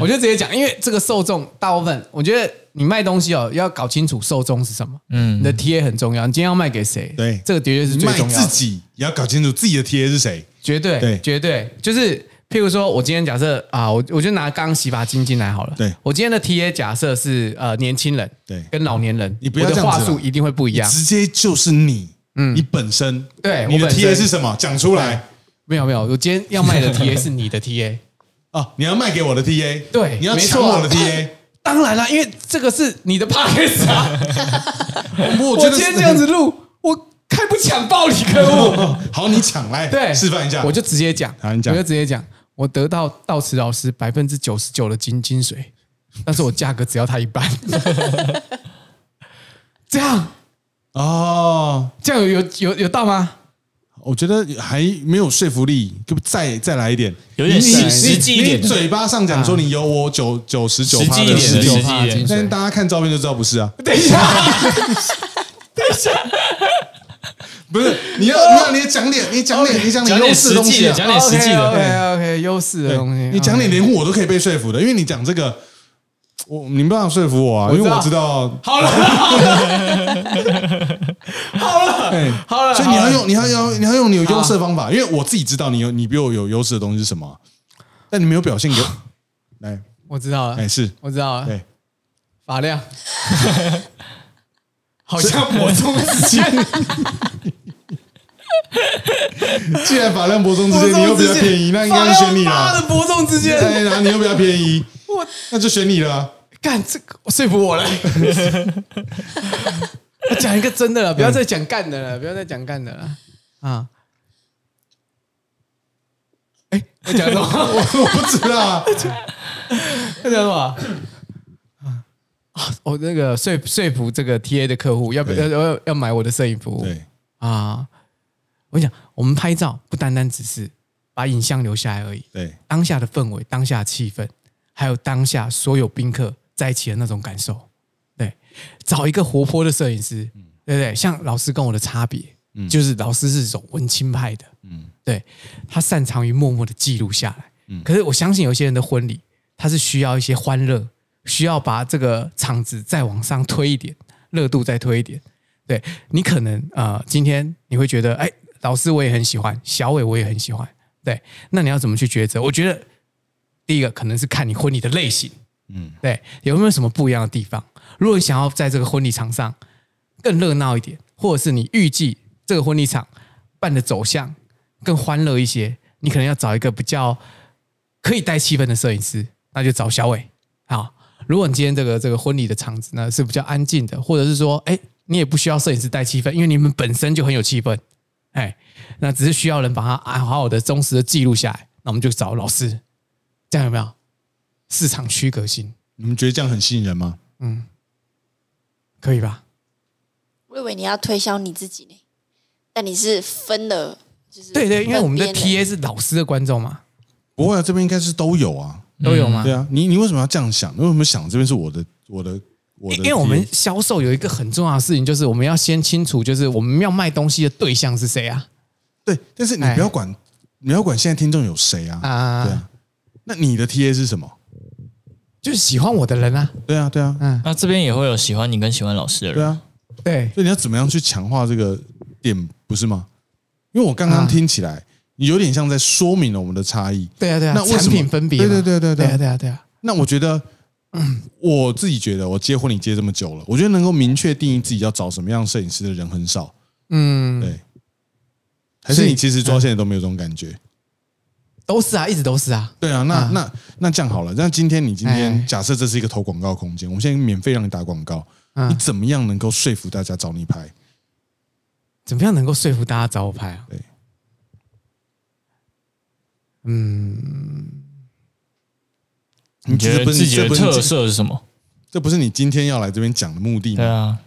我就直接讲，因为这个受众大部分，我觉得你卖东西哦，要搞清楚受众是什么，嗯，你的 TA 很重要，你今天要卖给谁？对。这个绝对是最卖重要的，自己也要搞清楚自己的 TA 是谁。绝对，对。绝对，就是譬如说，我今天假设啊，我我就拿刚刚洗发精进来好了，对。我今天的 TA 假设是呃年轻人，对。跟老年人，你不要我的这样子啦话术一定会不一样，直接就是你，嗯，你本身，你的对我本 TA 是什么？讲出来。没有没有，我今天要卖的 TA 是你的 TA。哦，你要卖给我的 TA，对你要没错。抢我的 TA。当然啦，因为这个是你的 p o d c a s 啊，我我今天这样子录，我开不抢爆你客户。好，你抢来，对，示范一下。我就直接讲，好你讲我就直接讲，我得到道慈老师百分之九十九的精精髓，但是我价格只要他一半。这样，哦，这样有有有有到吗？我觉得还没有说服力，可不再再来一点，有点实实际一点。你嘴巴上讲说你有我九九十九实际一点的实际一点。但是大家看照片就知道不是啊。等一下，等一下。不是，你要你要你讲点，你讲点，你讲点优势的东西啊。讲点实际的 OK OK，优势的东西，你讲点连我都可以被说服的，因为你讲这个，我你没办法说服我啊，因为我知道，好了，好了，哎，好了，所以你要用你要用你要用你有优势的方法，因为我自己知道你有你比我有优势的东西是什么，但你没有表现给我，来，我知道了，哎是，我知道了，对，发量，好像伯仲之间，既然法量伯仲之间你又比较便宜，那应该是选你了，妈的伯仲之间，哎，然后你又比较便宜，我那就选你了啊。干这个说服我了。我讲一个真的了，不要再讲干的了，不要再讲干的了啊！哎，我讲什么？我 我不知道啊，我讲什么？啊，我那个说说服这个 TA 的客户要不要对要要买我的摄影服务？对，啊，我跟你讲，我们拍照不单单只是把影像留下来而已，对，当下的氛围、当下的气氛，还有当下所有宾客在一起的那种感受。对，找一个活泼的摄影师，对不对？像老师跟我的差别，就是老师是走文青派的，嗯，对他擅长于默默的记录下来。可是我相信有些人的婚礼，他是需要一些欢乐，需要把这个场子再往上推一点，热度再推一点。对你可能呃，今天你会觉得，哎，老师我也很喜欢，小伟我也很喜欢，对，那你要怎么去抉择？我觉得第一个可能是看你婚礼的类型，嗯，对，有没有什么不一样的地方？如果你想要在这个婚礼场上更热闹一点，或者是你预计这个婚礼场办的走向更欢乐一些，你可能要找一个比较可以带气氛的摄影师，那就找小伟。好，如果你今天这个这个婚礼的场子呢是比较安静的，或者是说，哎，你也不需要摄影师带气氛，因为你们本身就很有气氛，哎，那只是需要人把它啊好好的忠实的记录下来，那我们就找老师，这样有没有市场区隔性？你们觉得这样很吸引人吗？嗯可以吧？我以为你要推销你自己呢，但你是分了，就是对对，因为我们的 TA 是老师的观众嘛，不会啊，这边应该是都有啊。都有吗？对啊，你你为什么要这样想？你为什么想这边是我的我的我的？因为我们销售有一个很重要的事情，就是我们要先清楚，就是我们要卖东西的对象是谁啊？对，但是你不要管，你要管现在听众有谁啊？啊对啊，那你的 TA 是什么？就是喜欢我的人啊，对啊，对啊，嗯。那这边也会有喜欢你跟喜欢老师的人，对。啊，对所以你要怎么样去强化这个点，不是吗？因为我刚刚啊。听起来，你有点像在说明了我们的差异。对啊对啊，那产品分别，对对对对对。对啊对啊对啊，那我觉得，我自己觉得，我结婚你接这么久了，我觉得能够明确定义自己要找什么样摄影师的人很少。嗯，对，还是你其实做到现在都没有这种感觉？都是啊，一直都是啊，对啊，那啊。那那这样好了，那今天你今天哎。假设这是一个投广告空间，我们现在免费让你打广告，嗯你怎么样能够说服大家找你拍？怎么样能够说服大家找我拍啊？对，你觉这不是得自己的特色是什么？这不是你今天要来这边讲的目的吗？对啊，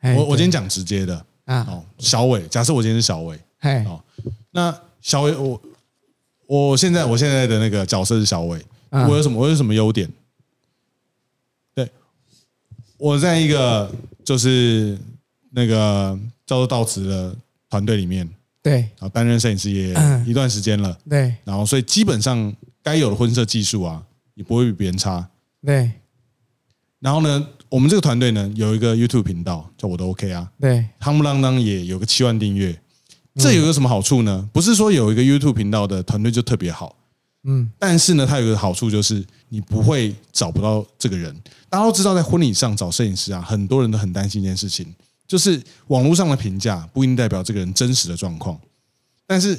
哎我我今天对。讲直接的。啊，哦，小伟，假设我今天是小伟，嘿，哦那小伟，我我现在我现在的那个角色是小伟，嗯我有什么我有什么优点？对，我在一个就是那个叫做道慈的团队里面，对然后担任摄影师也嗯一段时间了，对然后所以基本上该有的婚摄技术啊，也不会比别人差。对然后呢，我们这个团队呢有一个 YouTube 频道叫我的 OK 啊，对，夯不啷当也有个七万订阅。这有个什么好处呢？不是说有一个 YouTube 频道的团队就特别好，嗯但是呢，它有一个好处就是你不会找不到这个人。大家都知道，在婚礼上找摄影师啊，很多人都很担心一件事情，就是网络上的评价不一定代表这个人真实的状况。但是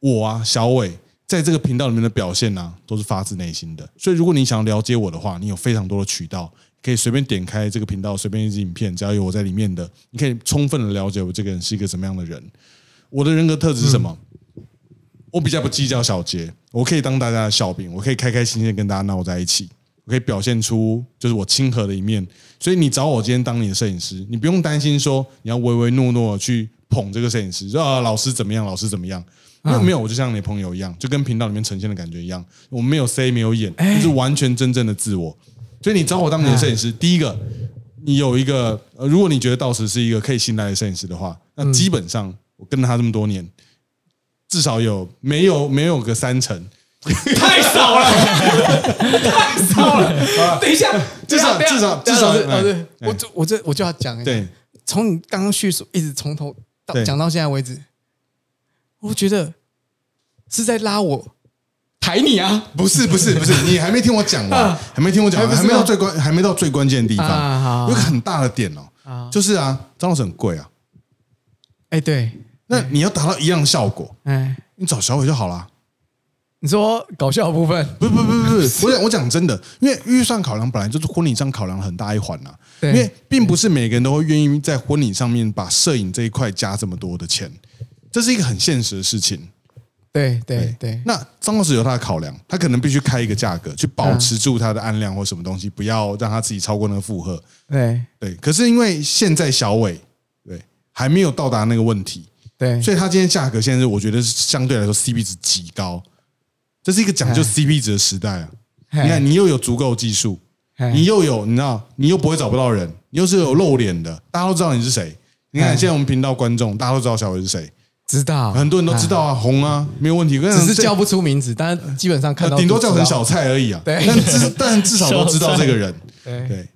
我啊，小伟在这个频道里面的表现呢、啊都是发自内心的。所以，如果你想了解我的话，你有非常多的渠道，可以随便点开这个频道，随便一支影片，只要有我在里面的，你可以充分的了解我这个人是一个什么样的人。我的人格特质是什么？我比较不计较小节，我可以当大家的笑柄，我可以开开心心地跟大家闹在一起，我可以表现出就是我亲和的一面。所以你找我今天当你的摄影师，你不用担心说你要唯唯诺诺去捧这个摄影师，说啊老师怎么样，老师怎么样。没有没有，我就像你朋友一样，就跟频道里面呈现的感觉一样，我们没有 C 没有演，就是完全真正的自我。所以你找我当你的摄影师，第一个，你有一个，呃，如果你觉得道士是一个可以信赖的摄影师的话，那基本上我跟了他这么多年，至少有没有没有个三成，太少了，太少了。等一下，至少至少至少老师我这我这我就要讲一下，对，从你刚刚叙述一直从头到讲到现在为止，我觉得是在拉我抬你啊不是不是不是，你还没听我讲完啊，还没听我讲完，还没到最关，还没到最关键的地啊方，好有个很大的点哦，啊！就是啊，张老师很贵啊，哎，对，那你要达到一样的效果，哎，你找小伟就好啦。你说搞笑的部分，不不不不不，我讲我讲真的，因为预算考量本来就是婚礼上考量很大一环呐、对因为并不是每个人都会愿意在婚礼上面把摄影这一块加这么多的钱，这是一个很现实的事情。对对对，那张老师有他的考量，他可能必须开一个价格去保持住他的案量或什么东西，不要让他自己超过那个负荷。对对，可是因为现在小伟对还没有到达那个问题，对，所以它今天价格现在是我觉得是相对来说 CP 值极高，这是一个讲究哎 CP 值的时代啊。你看，你又有足够技术，你又有你知道，你又不会找不到人，你又是有露脸的，大家都知道你是谁。你看哎现在我们频道观众，大家都知道小伟是谁，知道，很多人都知道啊，红啊，没有问题。哎，只是叫不出名字，但是基本上看到呃顶多叫成小菜而已啊。对。但至但至少都知道这个人，对，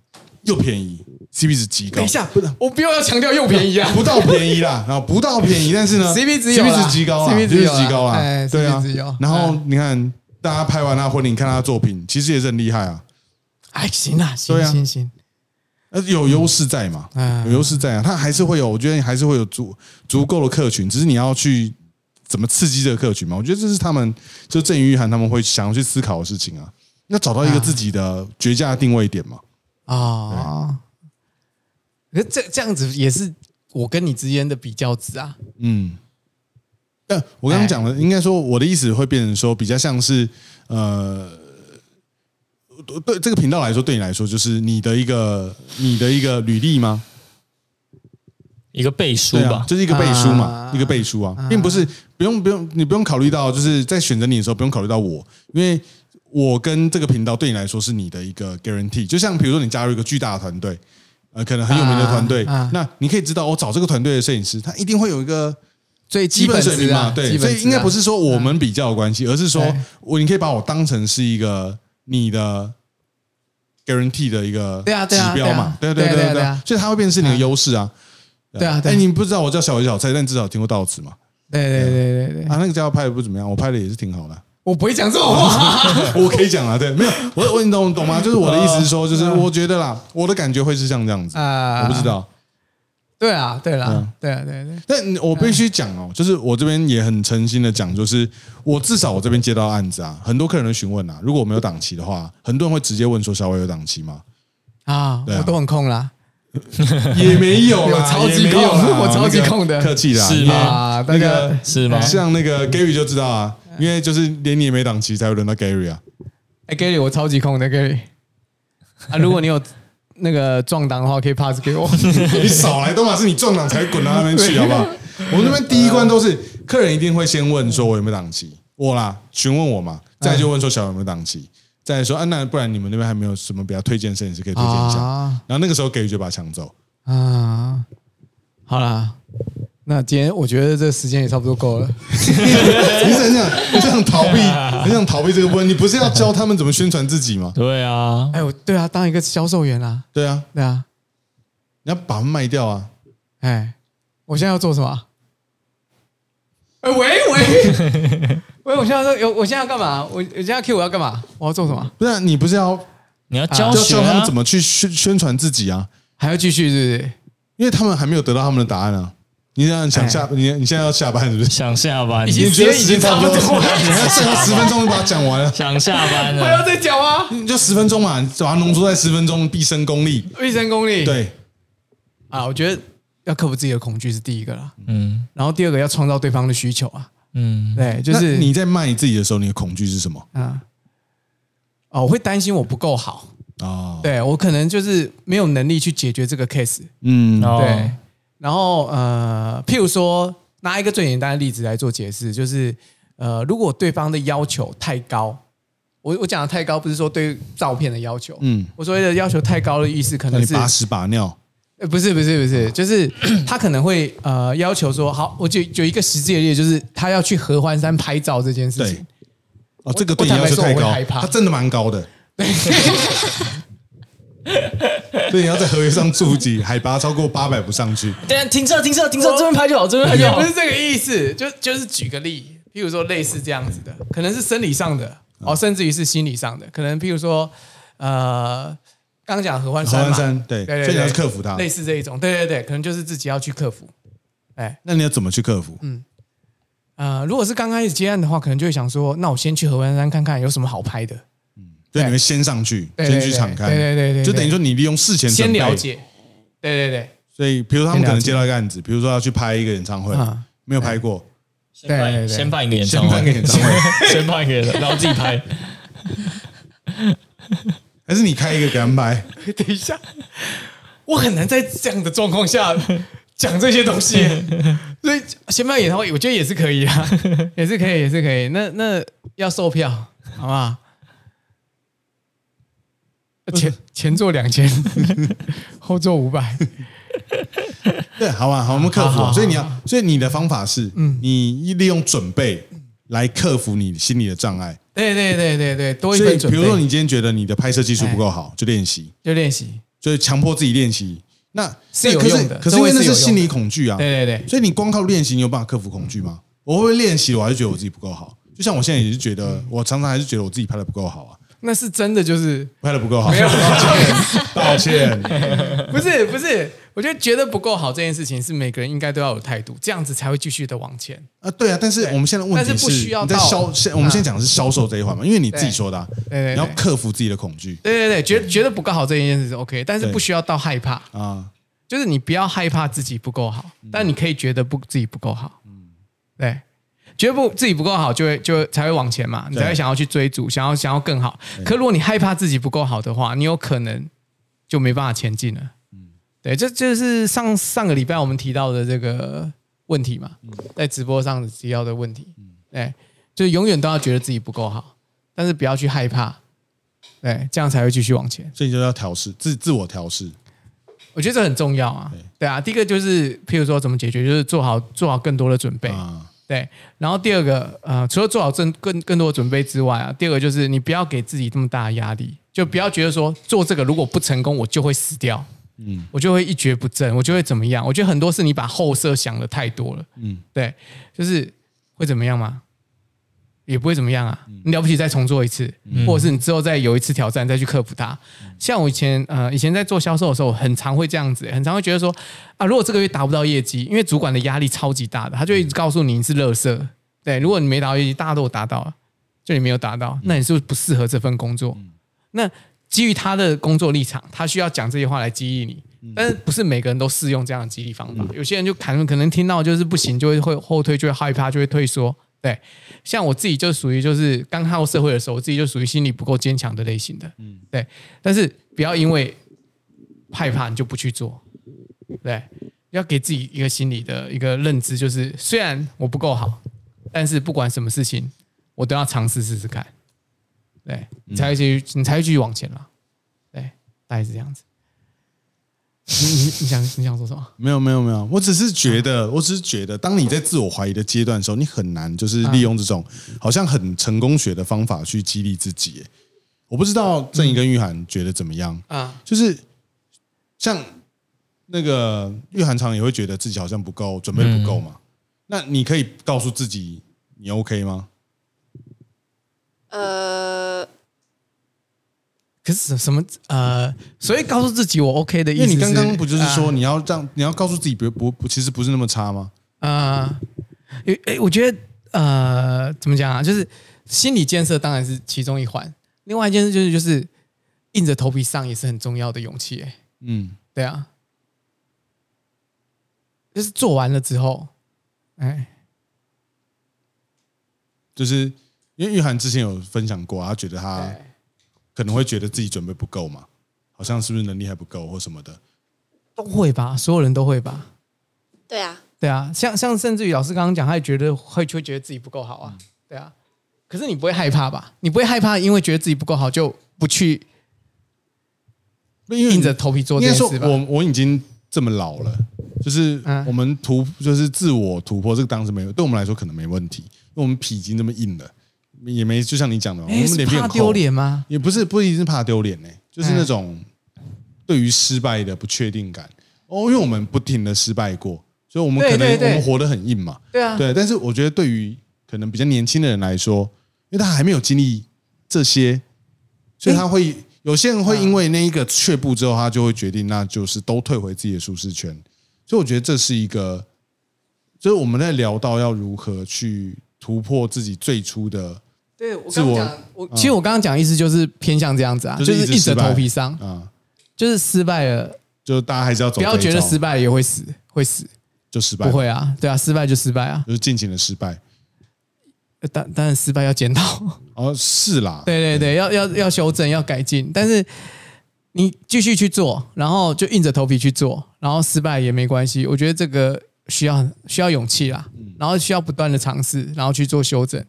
又便宜，CP 值极高。等一下，我不要要强调又便宜啊，不到便宜啦，然 后不到便宜，但是呢 CP 值有 CP 值极高啊 CP 值极高啦哎，对啊。然后哎你看，大家拍完他婚礼，你看他的作品，其实也是很厉害啊，哎，行啦，行行行，呃，有优势在嘛，嗯有优势在啊，他还是会有，我觉得还是会有足足够的客群，只是你要去怎么刺激这个客群嘛，我觉得这是他们就郑宇涵他们会想要去思考的事情啊，要找到一个自己的绝佳的定位点嘛，啊。可这这样子也是我跟你之间的比较值啊。嗯。但我刚刚讲的，应该说我的意思会变成说，比较像是呃，对这个频道来说，对你来说就是你的一个你的一个履历吗？一个背书吧，，啊就是一个背书嘛，啊一个背书啊，并不是不用不用你不用考虑到，就是在选择你的时候不用考虑到我，因为我跟这个频道对你来说是你的一个 guarantee。就像比如说你加入一个巨大的团队，呃，可能很有名的团队，啊啊。那你可以知道，我找这个团队的摄影师，他一定会有一个最基本水平嘛，啊，对，所以应该不是说我们比较有关系，而是说我你可以把我当成是一个你的 guarantee 的一个指标嘛，对对啊对对对啊对啊。所以它会变成是你的优势啊。对啊对你不知道我叫小伟小菜，但至少听过到词嘛。对对对对对，啊，那个家伙拍的不怎么样，我拍的也是挺好的。我不会讲这种话。我可以讲啊，对，没有，我我你懂懂吗？就是我的意思是说，就是嗯我觉得啦，我的感觉会是像这样子，啊我不知。道。对啊，对啦嗯，对啊，对对，但我必须讲哦，就是我这边也很诚心的讲，就是我至少我这边接到案子啊，很多客人会询问啊，如果我没有档期的话，很多人会直接问说小伟有档期吗？啊，我都很空啦。也没有啦，有超级空我超级空的客气啦，是你吗那家个是吗？像那个 Gary 就知道啊，因为就是连你也没档期，才会轮到 Gary 啊。哎，Gary，我超级空的 Gary。啊，如果你有那个撞档的话，可以 pass 给我。你少来，都嘛是你撞档才滚到那边去，好不好？我们那边第一关都是客人一定会先问说我有没有档期，我啦询问我嘛，再就问说小有没有档期，再来说啊那不然你们那边还没有什么比较推荐摄影师可以推荐一下，啊然后那个时候 Gary 就把他抢走，啊，好啦，那今天我觉得这时间也差不多够了。你是很想很想逃避，很想逃避这个问题。你不是要教他们怎么宣传自己吗？对啊，哎，我对啊，当一个销售员啊，对啊，对啊，你要把它卖掉啊！哎，我现在要做什么？哎，喂喂 喂，我现在说有，我现在要干嘛？我我现在 Q 我要干嘛？我要做什么？不是啊、你不是要你要教他们啊怎么去宣宣传自己啊？还要继续是不是？因为他们还没有得到他们的答案啊。你这样想下，你你现在要下班是不是？想下班，已经你觉得时间已经差不多了。你还剩下十分钟就把它讲完了，想下班了。还要，再讲吗？你就十分钟嘛，你把它浓缩在十分钟，毕生功力。毕生功力。对，啊，我觉得要克服自己的恐惧是第一个啦，嗯。然后第二个要创造对方的需求啊。嗯，对，就就是你在卖你自己的时候，你的恐惧是什么？啊，哦，我会担心我不够好，哦，对我可能就是没有能力去解决这个 case。嗯，哦。对，然后呃，譬如说拿一个最简单的例子来做解释，就是呃，如果对方的要求太高，我我讲的太高不是说对照片的要求，嗯，我所谓的要求太高的意思可能是把屎把尿，呃，不是不是不是，就是他可能会呃要求说，好，我就有一个实际的例子，就是他要去合欢山拍照这件事情对。哦，这个对你要求太高我坦白说我会害，怕它真的蛮高的。对，你要在合约上注记，海拔超过八百不上去。等一下停车停车停车，这边拍就好，这边拍就好 不。是这个意思，就就是举个例，譬如说类似这样子的，可能是生理上的嗯哦，甚至于是心理上的，可能譬如说呃，刚刚讲合欢山嘛，合欢山对对对所以你要对克服它类似这一种，对对对，可能就是自己要去克服。哎，那你要怎么去克服？嗯呃，如果是刚开始接案的话，可能就会想说，那我先去合欢山看看有什么好拍的，对，你会先上去，先去敞开，对对对对对就等于说你利用事前先了。解。对对对，所以，比如说他们可能接到一个案子，比如说要去拍一个演唱会啊，没有拍过，先办对先办一个演唱先办一个会，演唱会，先办一个演唱会，然后自己拍。还是你开一个给他们拍？等一下，我很难在这样的状况下讲这些东西，所以先办演唱会，我觉得也是可以啊，也是可以，也是可以。那那要售票，好不好？前前座两千，后座五百，对，好吧，好，我们克服。好好好所以你要，所以你的方法是，嗯你利用准备来克服你心理的障碍。对对对对对，多一所以，分准备。比如说你今天觉得你的拍摄技术不够好，就练习，就练习，就是强迫自己练习。那是有用的可是因为那是心理恐惧啊，对对对，所以你光靠练习，你有办法克服恐惧吗？我会不会练习，我还是觉得我自己不够好。就像我现在也是觉得，我常常还是觉得我自己拍的不够好啊，那是真的，就是拍的不够好，没有抱歉。不是不是，我觉得觉得不够好这件事情是每个人应该都要有态度，这样子才会继续的往前。啊，对啊，但是我们现在问题但是不需要到销，现我们现在讲的是销售这一环嘛，因为你自己说的啊，对。对对你要克服自己的恐惧。对对对，觉觉得不够好这件事是 OK，但是不需要到害怕，啊，就是你不要害怕自己不够好，但你可以觉得不自己不够好，对，觉得不自己不够好，就会就会才会往前嘛，你才会想要去追逐，想要想要更好。可如果你害怕自己不够好的话，你有可能就没办法前进了。嗯对，这就是上上个礼拜我们提到的这个问题嘛，在直播上提到的问题，对，就是永远都要觉得自己不够好，但是不要去害怕，对，这样才会继续往前。所以就要调试自自我调试，我觉得这很重要啊。对啊，第一个就是譬如说怎么解决，就是做好做好更多的准备。啊，对，然后第二个呃，除了做好更更更多的准备之外啊，第二个就是你不要给自己这么大的压力，就不要觉得说做这个如果不成功，我就会死掉，嗯，我就会一蹶不振，我就会怎么样？我觉得很多是你把后设想的太多了，嗯，对，就是会怎么样吗？也不会怎么样啊，你了不起再重做一次，或者是你之后再有一次挑战再去克服它。像我以前呃以前在做销售的时候，很常会这样子，很常会觉得说啊，如果这个月达不到业绩，因为主管的压力超级大的，他就一直告诉你你是垃圾。对，如果你没达到业绩，大家都有达到了，就你没有达到，那你是不是不适合这份工作？那基于他的工作立场，他需要讲这些话来激励你。但是不是每个人都适用这样的激励方法？有些人就可能可能听到就是不行，就会会后退，就会害怕，就会退缩。对，像我自己就属于就是刚踏入社会的时候，我自己就属于心理不够坚强的类型的。嗯，对。但是不要因为害怕你就不去做，对，要给自己一个心理的一个认知，就是虽然我不够好，但是不管什么事情，我都要尝试试试看。对，你才会继续，你才会继续往前了。对，大概是这样子。你你你想你想说什么？没有没有没有，我只是觉得，我只是觉得，当你在自我怀疑的阶段的时候，你很难就是利用这种好像很成功学的方法去激励自己。我不知道郑怡跟玉涵觉得怎么样，啊，就是像那个玉涵常也会觉得自己好像不够，准备不够嘛。那你可以告诉自己你 OK 吗？呃，可是什么呃，所以告诉自己我 OK 的意思是，因为你刚刚不就是说啊。你要让你要告诉自己不不不，其实不是那么差吗？啊，诶、诶，我觉得呃，怎么讲啊？就是心理建设当然是其中一环，另外一件事就是就是硬着头皮上也是很重要的勇气、哎，嗯，对啊，就是做完了之后，哎，就是因为玉涵之前有分享过，他觉得他对可能会觉得自己准备不够嘛，好像是不是能力还不够或什么的。都会吧，所有人都会吧。对啊，对啊，像像甚至于老师刚刚讲，他也觉得会就会觉得自己不够好啊，对啊。可是你不会害怕吧？你不会害怕，因为觉得自己不够好就不去因为硬着头皮做应该说这件事吧？我我已经这么老了，就是嗯我们突就是自我突破，这个当时没有，对我们来说可能没问题，因为我们皮已经这么硬了，也没就像你讲的，我哎，们脸皮很厚怕丢，脸吗？也不是不一定是怕丢脸呢，就是嗯那种对于失败的不确定感。哦，因为我们不停的失败过，所以我们可能我们活得很硬嘛。对啊，对，但是我觉得对于可能比较年轻的人来说，因为他还没有经历这些，所以他会有些人会因为那一个却步之后，他就会决定，那就是都退回自己的舒适圈。所以我觉得这是一个，就是我们在聊到要如何去突破自己最初的对我自我刚刚讲，我其实我刚刚讲的意思就是偏向这样子啊，就就是是硬着一直头皮上，啊，就是失败了，就大家还是要走不要觉得失败了也会死，会死，就失败，不，会啊，对啊，失败就失败啊，就是尽情的失败。但当当然失败要检讨，哦，是啦，对对对，要要要修正，要改进，但是你继续去做，然后就硬着头皮去做，然后失败也没关系，我觉得这个需要需要勇气啦，然后需要不断的尝试，然后去做修正，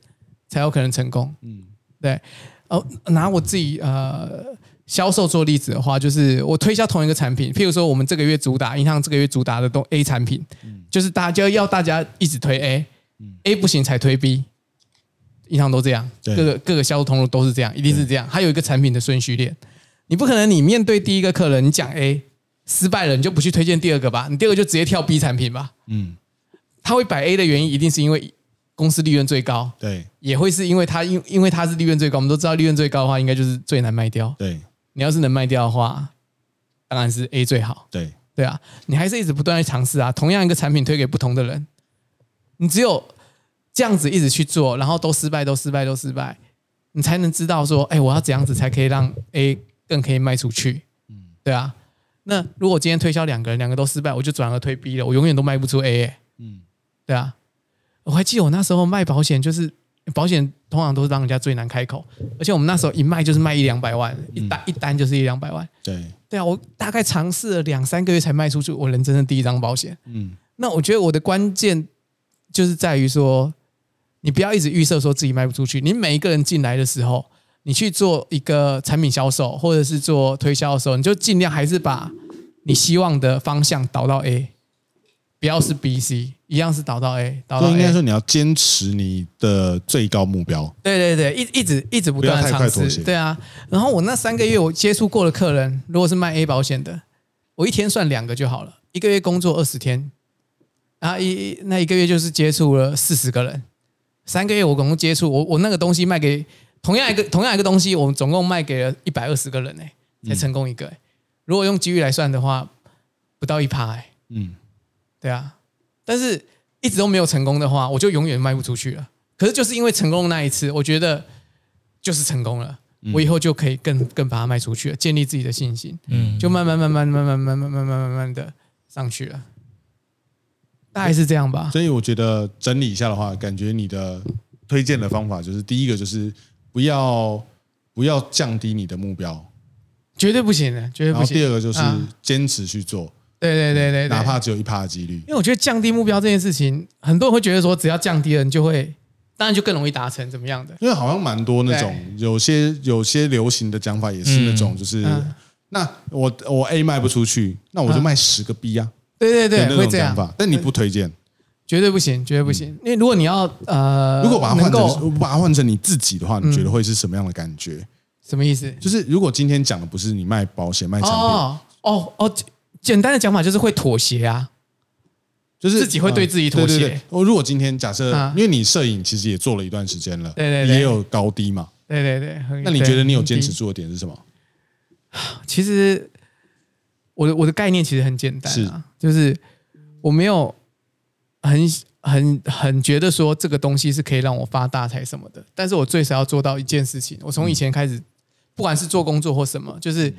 才有可能成功。嗯，对。哦，拿我自己呃销售做例子的话，就是我推销同一个产品，譬如说我们这个月主打银行这个月主打的东 A 产品，嗯就是大家要大家一直推 A，A 不行才推 B。银行都这样，各个各个销售通路都是这样，一定是这样。还有一个产品的顺序链，你不可能你面对第一个客人，你讲 A 失败了，你就不去推荐第二个吧？你第二个就直接跳 B 产品吧？嗯，他会摆 A 的原因，一定是因为公司利润最高，对也会是因为它因因为它是利润最高。我们都知道利润最高的话，应该就是最难卖掉。对你要是能卖掉的话，当然是 A 最好。对，对啊，你还是一直不断的尝试啊，同样一个产品推给不同的人，你只有这样子一直去做，然后都失败，都失败，都失败，你才能知道说，哎，我要怎样子才可以让 A 更可以卖出去。嗯，对啊。那如果今天推销两个人，两个都失败，我就转而推 B 了，我永远都卖不出 A、欸。嗯，对啊。我还记得我那时候卖保险，就是保险通常都是让人家最难开口，而且我们那时候一卖就是卖一两百万，一单、一单就是一两百万。对，对啊，我大概尝试了两三个月才卖出去我人生的第一张保险。嗯，那我觉得我的关键就是在于说，你不要一直预设说自己卖不出去。你每一个人进来的时候，你去做一个产品销售或者是做推销的时候，你就尽量还是把你希望的方向导到 A，不要是 B、C，一样是导到 A，导到就应该 A。说你要坚持你的最高目标。对对对，一一直一直不断的尝试，对啊。然后我那三个月我接触过的客人，如果是卖 A 保险的，我一天算两个就好了，一个月工作二十天，然后一那一个月就是接触了四十个人，三个月我总共接触我我那个东西卖给同样一个同样一个东西，我总共卖给了一百二十个人哎、才成功一个、欸。如果用机遇来算的话，不到一趴哎，嗯，对啊，但是一直都没有成功的话，我就永远卖不出去了。可是就是因为成功的那一次，我觉得就是成功了，我以后就可以更更把它卖出去了，建立自己的信心，嗯，就慢慢慢慢慢慢慢慢慢慢慢慢的上去了，大概是这样吧。所以我觉得整理一下的话，感觉你的推荐的方法就是第一个就是不要不要降低你的目标，绝对不行的，绝对然后不行。第二个就是啊坚持去做，对对对对对，哪怕只有一趴的几率因。为我觉得降低目标这件事情，很多人会觉得说，只要降低了，你就会，当然就更容易达成，怎么样的？因为好像蛮多那种有些有些流行的讲法也是那种，就是嗯那我我 A 卖不出去，那我就卖十个 B 啊，对对对，会这样，种想法。但你不推荐，绝对不行，绝对不行。因为如果你要呃，如果把它换成把它换成你自己的话，你觉得会是什么样的感觉？什么意思？就是如果今天讲的不是你卖保险卖产品，哦哦哦，简单的讲法就是会妥协啊。就是自己会对自己妥协对对对我如果今天假设啊，因为你摄影其实也做了一段时间了，对对对也有高低嘛。对对对，很那你觉得你有对坚持？住的点是什么？其实我的我的概念其实很简单啊，就是我没有很很很觉得说这个东西是可以让我发大财什么的，但是我最少要做到一件事情。我从以前开始，不管是做工作或什么，就是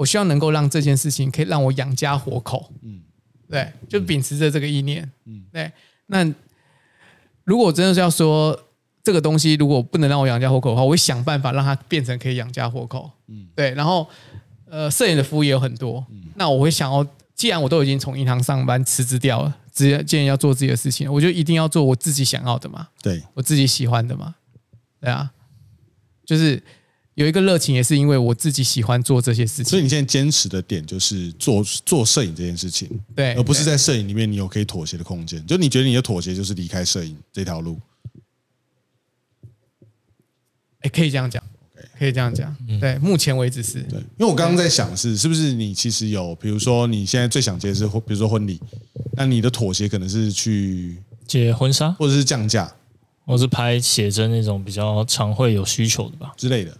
我希望能够让这件事情可以让我养家活口。嗯，对，就秉持着这个意念。嗯，对。那如果真的是要说这个东西如果不能让我养家活口的话，我会想办法让它变成可以养家活口。嗯，对。然后呃，摄影的服务也有很多。那我会想要，既然我都已经从银行上班辞职掉了，直接既然要做自己的事情，我就一定要做我自己想要的嘛，对，我自己喜欢的嘛。对啊，就是有一个热情，也是因为我自己喜欢做这些事情。所以你现在坚持的点就是做做摄影这件事情，对，而不是在摄影里面你有可以妥协的空间。就你觉得你的妥协就是离开摄影这条路，哎，可以这样讲，可以这样讲。对，目前为止是。对，因为我刚刚在想是是不是你其实有，比如说你现在最想接的是，比如说婚礼，那你的妥协可能是去接婚纱，或者是降价或是拍写真那种比较常会有需求的吧。之类的。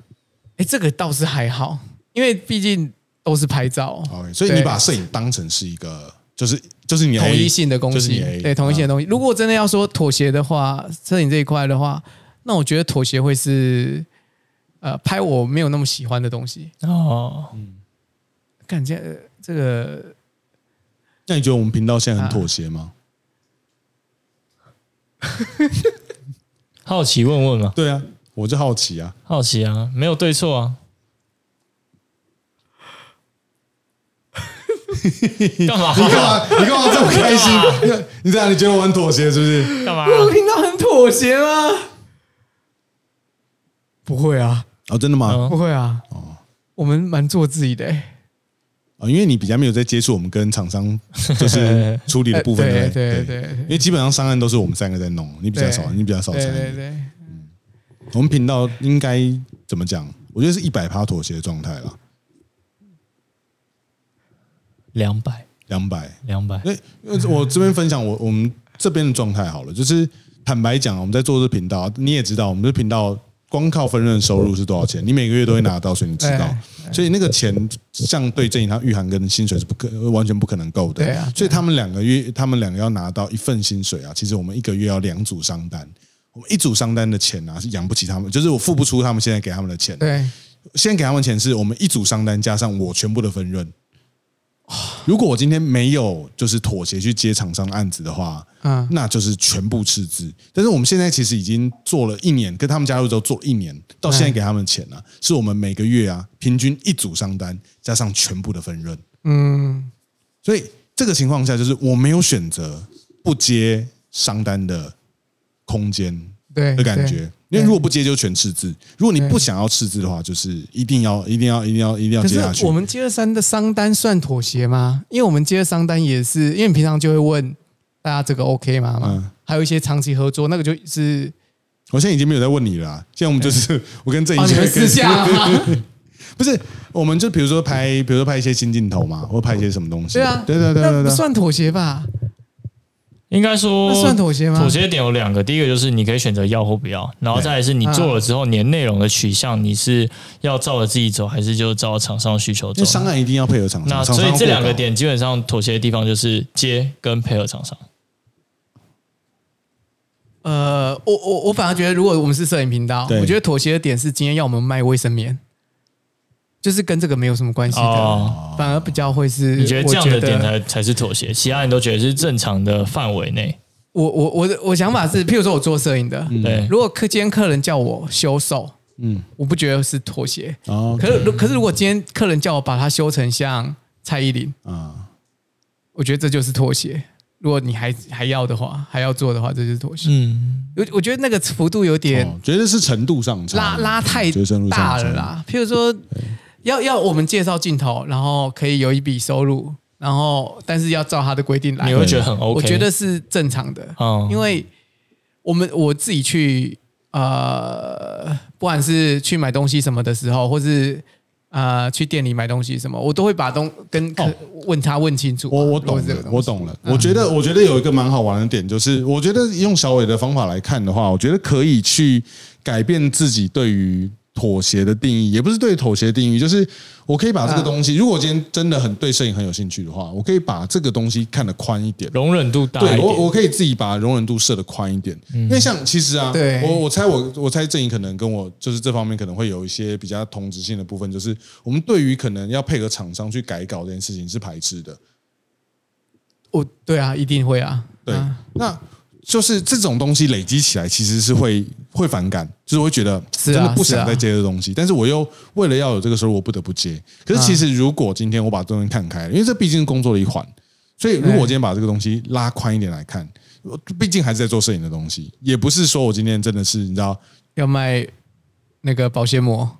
哎，这个倒是还好，因为毕竟都是拍照，OK，所以你把摄影当成是一个，就是就是你的统一性的东就是你西对，统一性的啊东西。如果真的要说妥协的话，摄影这一块的话，那我觉得妥协会是呃拍我没有那么喜欢的东西。哦，感觉呃这个那你觉得我们频道现在很啊妥协吗？好奇问问嘛，对啊，我就好奇啊。好奇啊，没有对错啊。干嘛？你干嘛？你干嘛这么开心？你这样，你觉得我很妥协是不是？干嘛？我听到很妥协吗？不会啊，哦，真的吗？嗯不会啊。我们蛮做自己的、欸，哦，因为你比较没有在接触我们跟厂商 就是处理的部分，对对对因为基本上上岸都是我们三个在弄，你比较少，你比较少参对对与。对，我们频道应该怎么讲？我觉得是一百趴妥协的状态啦，两百，两百。两百。因为因为我这边分享我我们这边的状态好了，就是坦白讲，我们在做这频道，你也知道，我们这频道光靠分润收入是多少钱，你每个月都会拿到，所以你知道，所以那个钱相对正银行、玉涵跟薪水是不可完全不可能够的，对啊所以他们两个月，他们两个要拿到一份薪水啊，其实我们一个月要两组商单。我们一组商单的钱啊，是养不起他们，就是我付不出他们现在给他们的钱。对，先给他们钱是我们一组商单加上我全部的分润。如果我今天没有就是妥协去接厂商的案子的话，嗯，那就是全部赤字。但是我们现在其实已经做了一年，跟他们加入之后做了一年，到现在给他们钱啊，是我们每个月啊平均一组商单加上全部的分润。嗯，所以这个情况下，就是我没有选择不接商单的空间对的感觉。因为如果不接就全赤字，如果你不想要赤字的话，就是一定要一定要一定要一定要接下去我。们接二三的商单算妥协吗？因为我们接二商单也是，因为你平常就会问大家这个 OK 吗？嘛，嗯还有一些长期合作，那个就是我现在已经没有在问你了啊，现在我们就是 我跟郑怡哦，你们私下吗？不是，我们就比如说拍，比如说拍一些新镜头嘛，或拍一些什么东西。对啊，对对对那对算妥协吧？应该说那算妥协吗？妥协点有两个，第一个就是你可以选择要或不要，然后再来是你做了之后，你的内容的取向你是要照着自己走，还是就照厂商的需求走？商案一定要配合厂商，那所以这两个点基本上妥协的地方就是接跟配合厂商。呃，我我我反而觉得，如果我们是摄影频道，我觉得妥协的点是今天要我们卖卫生棉，就是跟这个没有什么关系的，哦反而比较会是。你觉得这样的点才才是妥协，其他人都觉得是正常的范围内。我我我的我想法是，譬如说我做摄影的，对，如果客今天客人叫我修手，嗯，我不觉得是妥协。哦可是如可是如果今天客人叫我把它修成像蔡依林，啊，我觉得这就是妥协。如果你还还要的话，还要做的话，这就是妥协。嗯，我我觉得那个幅度有点哦，觉得是程度上拉拉太大了啦。譬如说，要要我们介绍镜头，然后可以有一笔收入，然后但是要照他的规定来，你会觉得很 OK？我觉得是正常的，嗯因为我们我自己去呃，不管是去买东西什么的时候，或是呃去店里买东西什么，我都会把东跟客、问他问清楚啊。我我懂了是这个，我懂了。我觉得，我觉得有一个蛮好玩的点，就是我觉得用小伟的方法来看的话，我觉得可以去改变自己对于妥协的定义，也不是对妥协的定义，就是我可以把这个东西，如果我今天真的很对摄影很有兴趣的话，我可以把这个东西看得宽一点。容忍度大一对我，我可以自己把容忍度设得宽一点，因为像其实啊，对。我我猜我我猜郑颖可能跟我就是这方面可能会有一些比较同质性的部分，就是我们对于可能要配合厂商去改稿这件事情是排斥的，我对啊，一定会啊。对，啊那就是这种东西累积起来，其实是会会反感，就是会觉得真的不想再接这东西，但是我又为了要有这个收入，我不得不接。可是其实如果今天我把这东西看开了，因为这毕竟是工作的一环，所以如果我今天把这个东西拉宽一点来看，我毕竟还是在做摄影的东西，也不是说我今天真的是你知道要卖那个保鲜膜，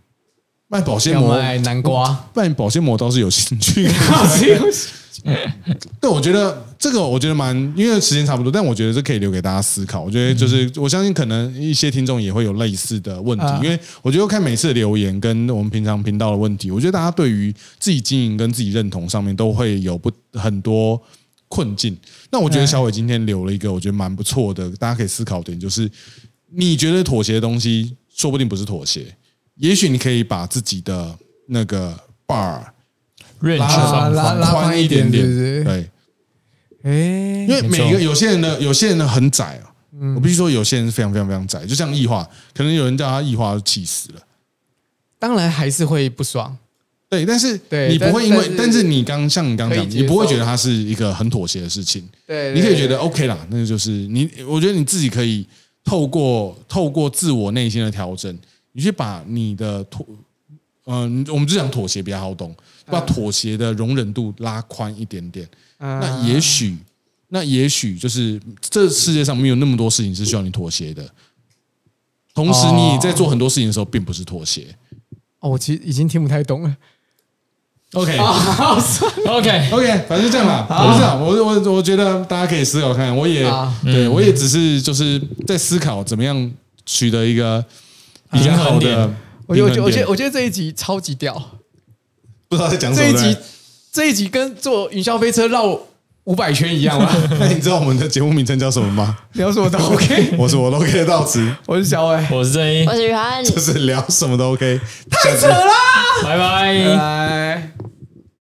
卖保鲜膜，要卖南瓜，卖保鲜膜倒是有兴趣。对，我觉得这个我觉得蛮，因为时间差不多，但我觉得这可以留给大家思考。我觉得就是我相信可能一些听众也会有类似的问题，啊因为我觉得看每次的留言跟我们平常频道的问题，我觉得大家对于自己经营跟自己认同上面都会有不很多困境。那我觉得小伟今天留了一个我觉得蛮不错的，大家可以思考点，就是你觉得妥协的东西，说不定不是妥协，也许你可以把自己的那个 bar。Range 拉放拉宽拉宽一点点，对，哎因，为每个有些人的有些人的很窄啊，我必须说有些人是非常非常非常窄，就像异化，可能有人叫他异化就气死了。当然还是会不爽。对，但是你不会因为，但但是你刚像你刚刚讲，你不会觉得它是一个很妥协的事情，对，你可以觉得 OK 啦，那就是你，我觉得你自己可以透过透过自我内心的调整，你去把你的妥，嗯、我们就讲妥协比较好懂，把妥协的容忍度拉宽一点点，那那也许，那也许就是这世界上没有那么多事情是需要你妥协的。同时，你在做很多事情的时候，并不是妥协。哦，我其实已经听不太懂了。OK OK，OK，反正就这样吧。我是这样，我我我觉得大家可以思考看看。我也好对我也只是就是在思考怎么样取得一个比较好的平衡点我觉得我觉得我觉得这一集超级屌，不知道在讲什么这一集这一集跟坐云霄飞车绕五百圈一样吗？那你知道我们的节目名称叫什么吗？聊什么都 OK。我是我都 OK 到此，我是小伟，我是郑一我，是雨涵。就是聊什么都 OK。太扯了，拜拜。拜拜。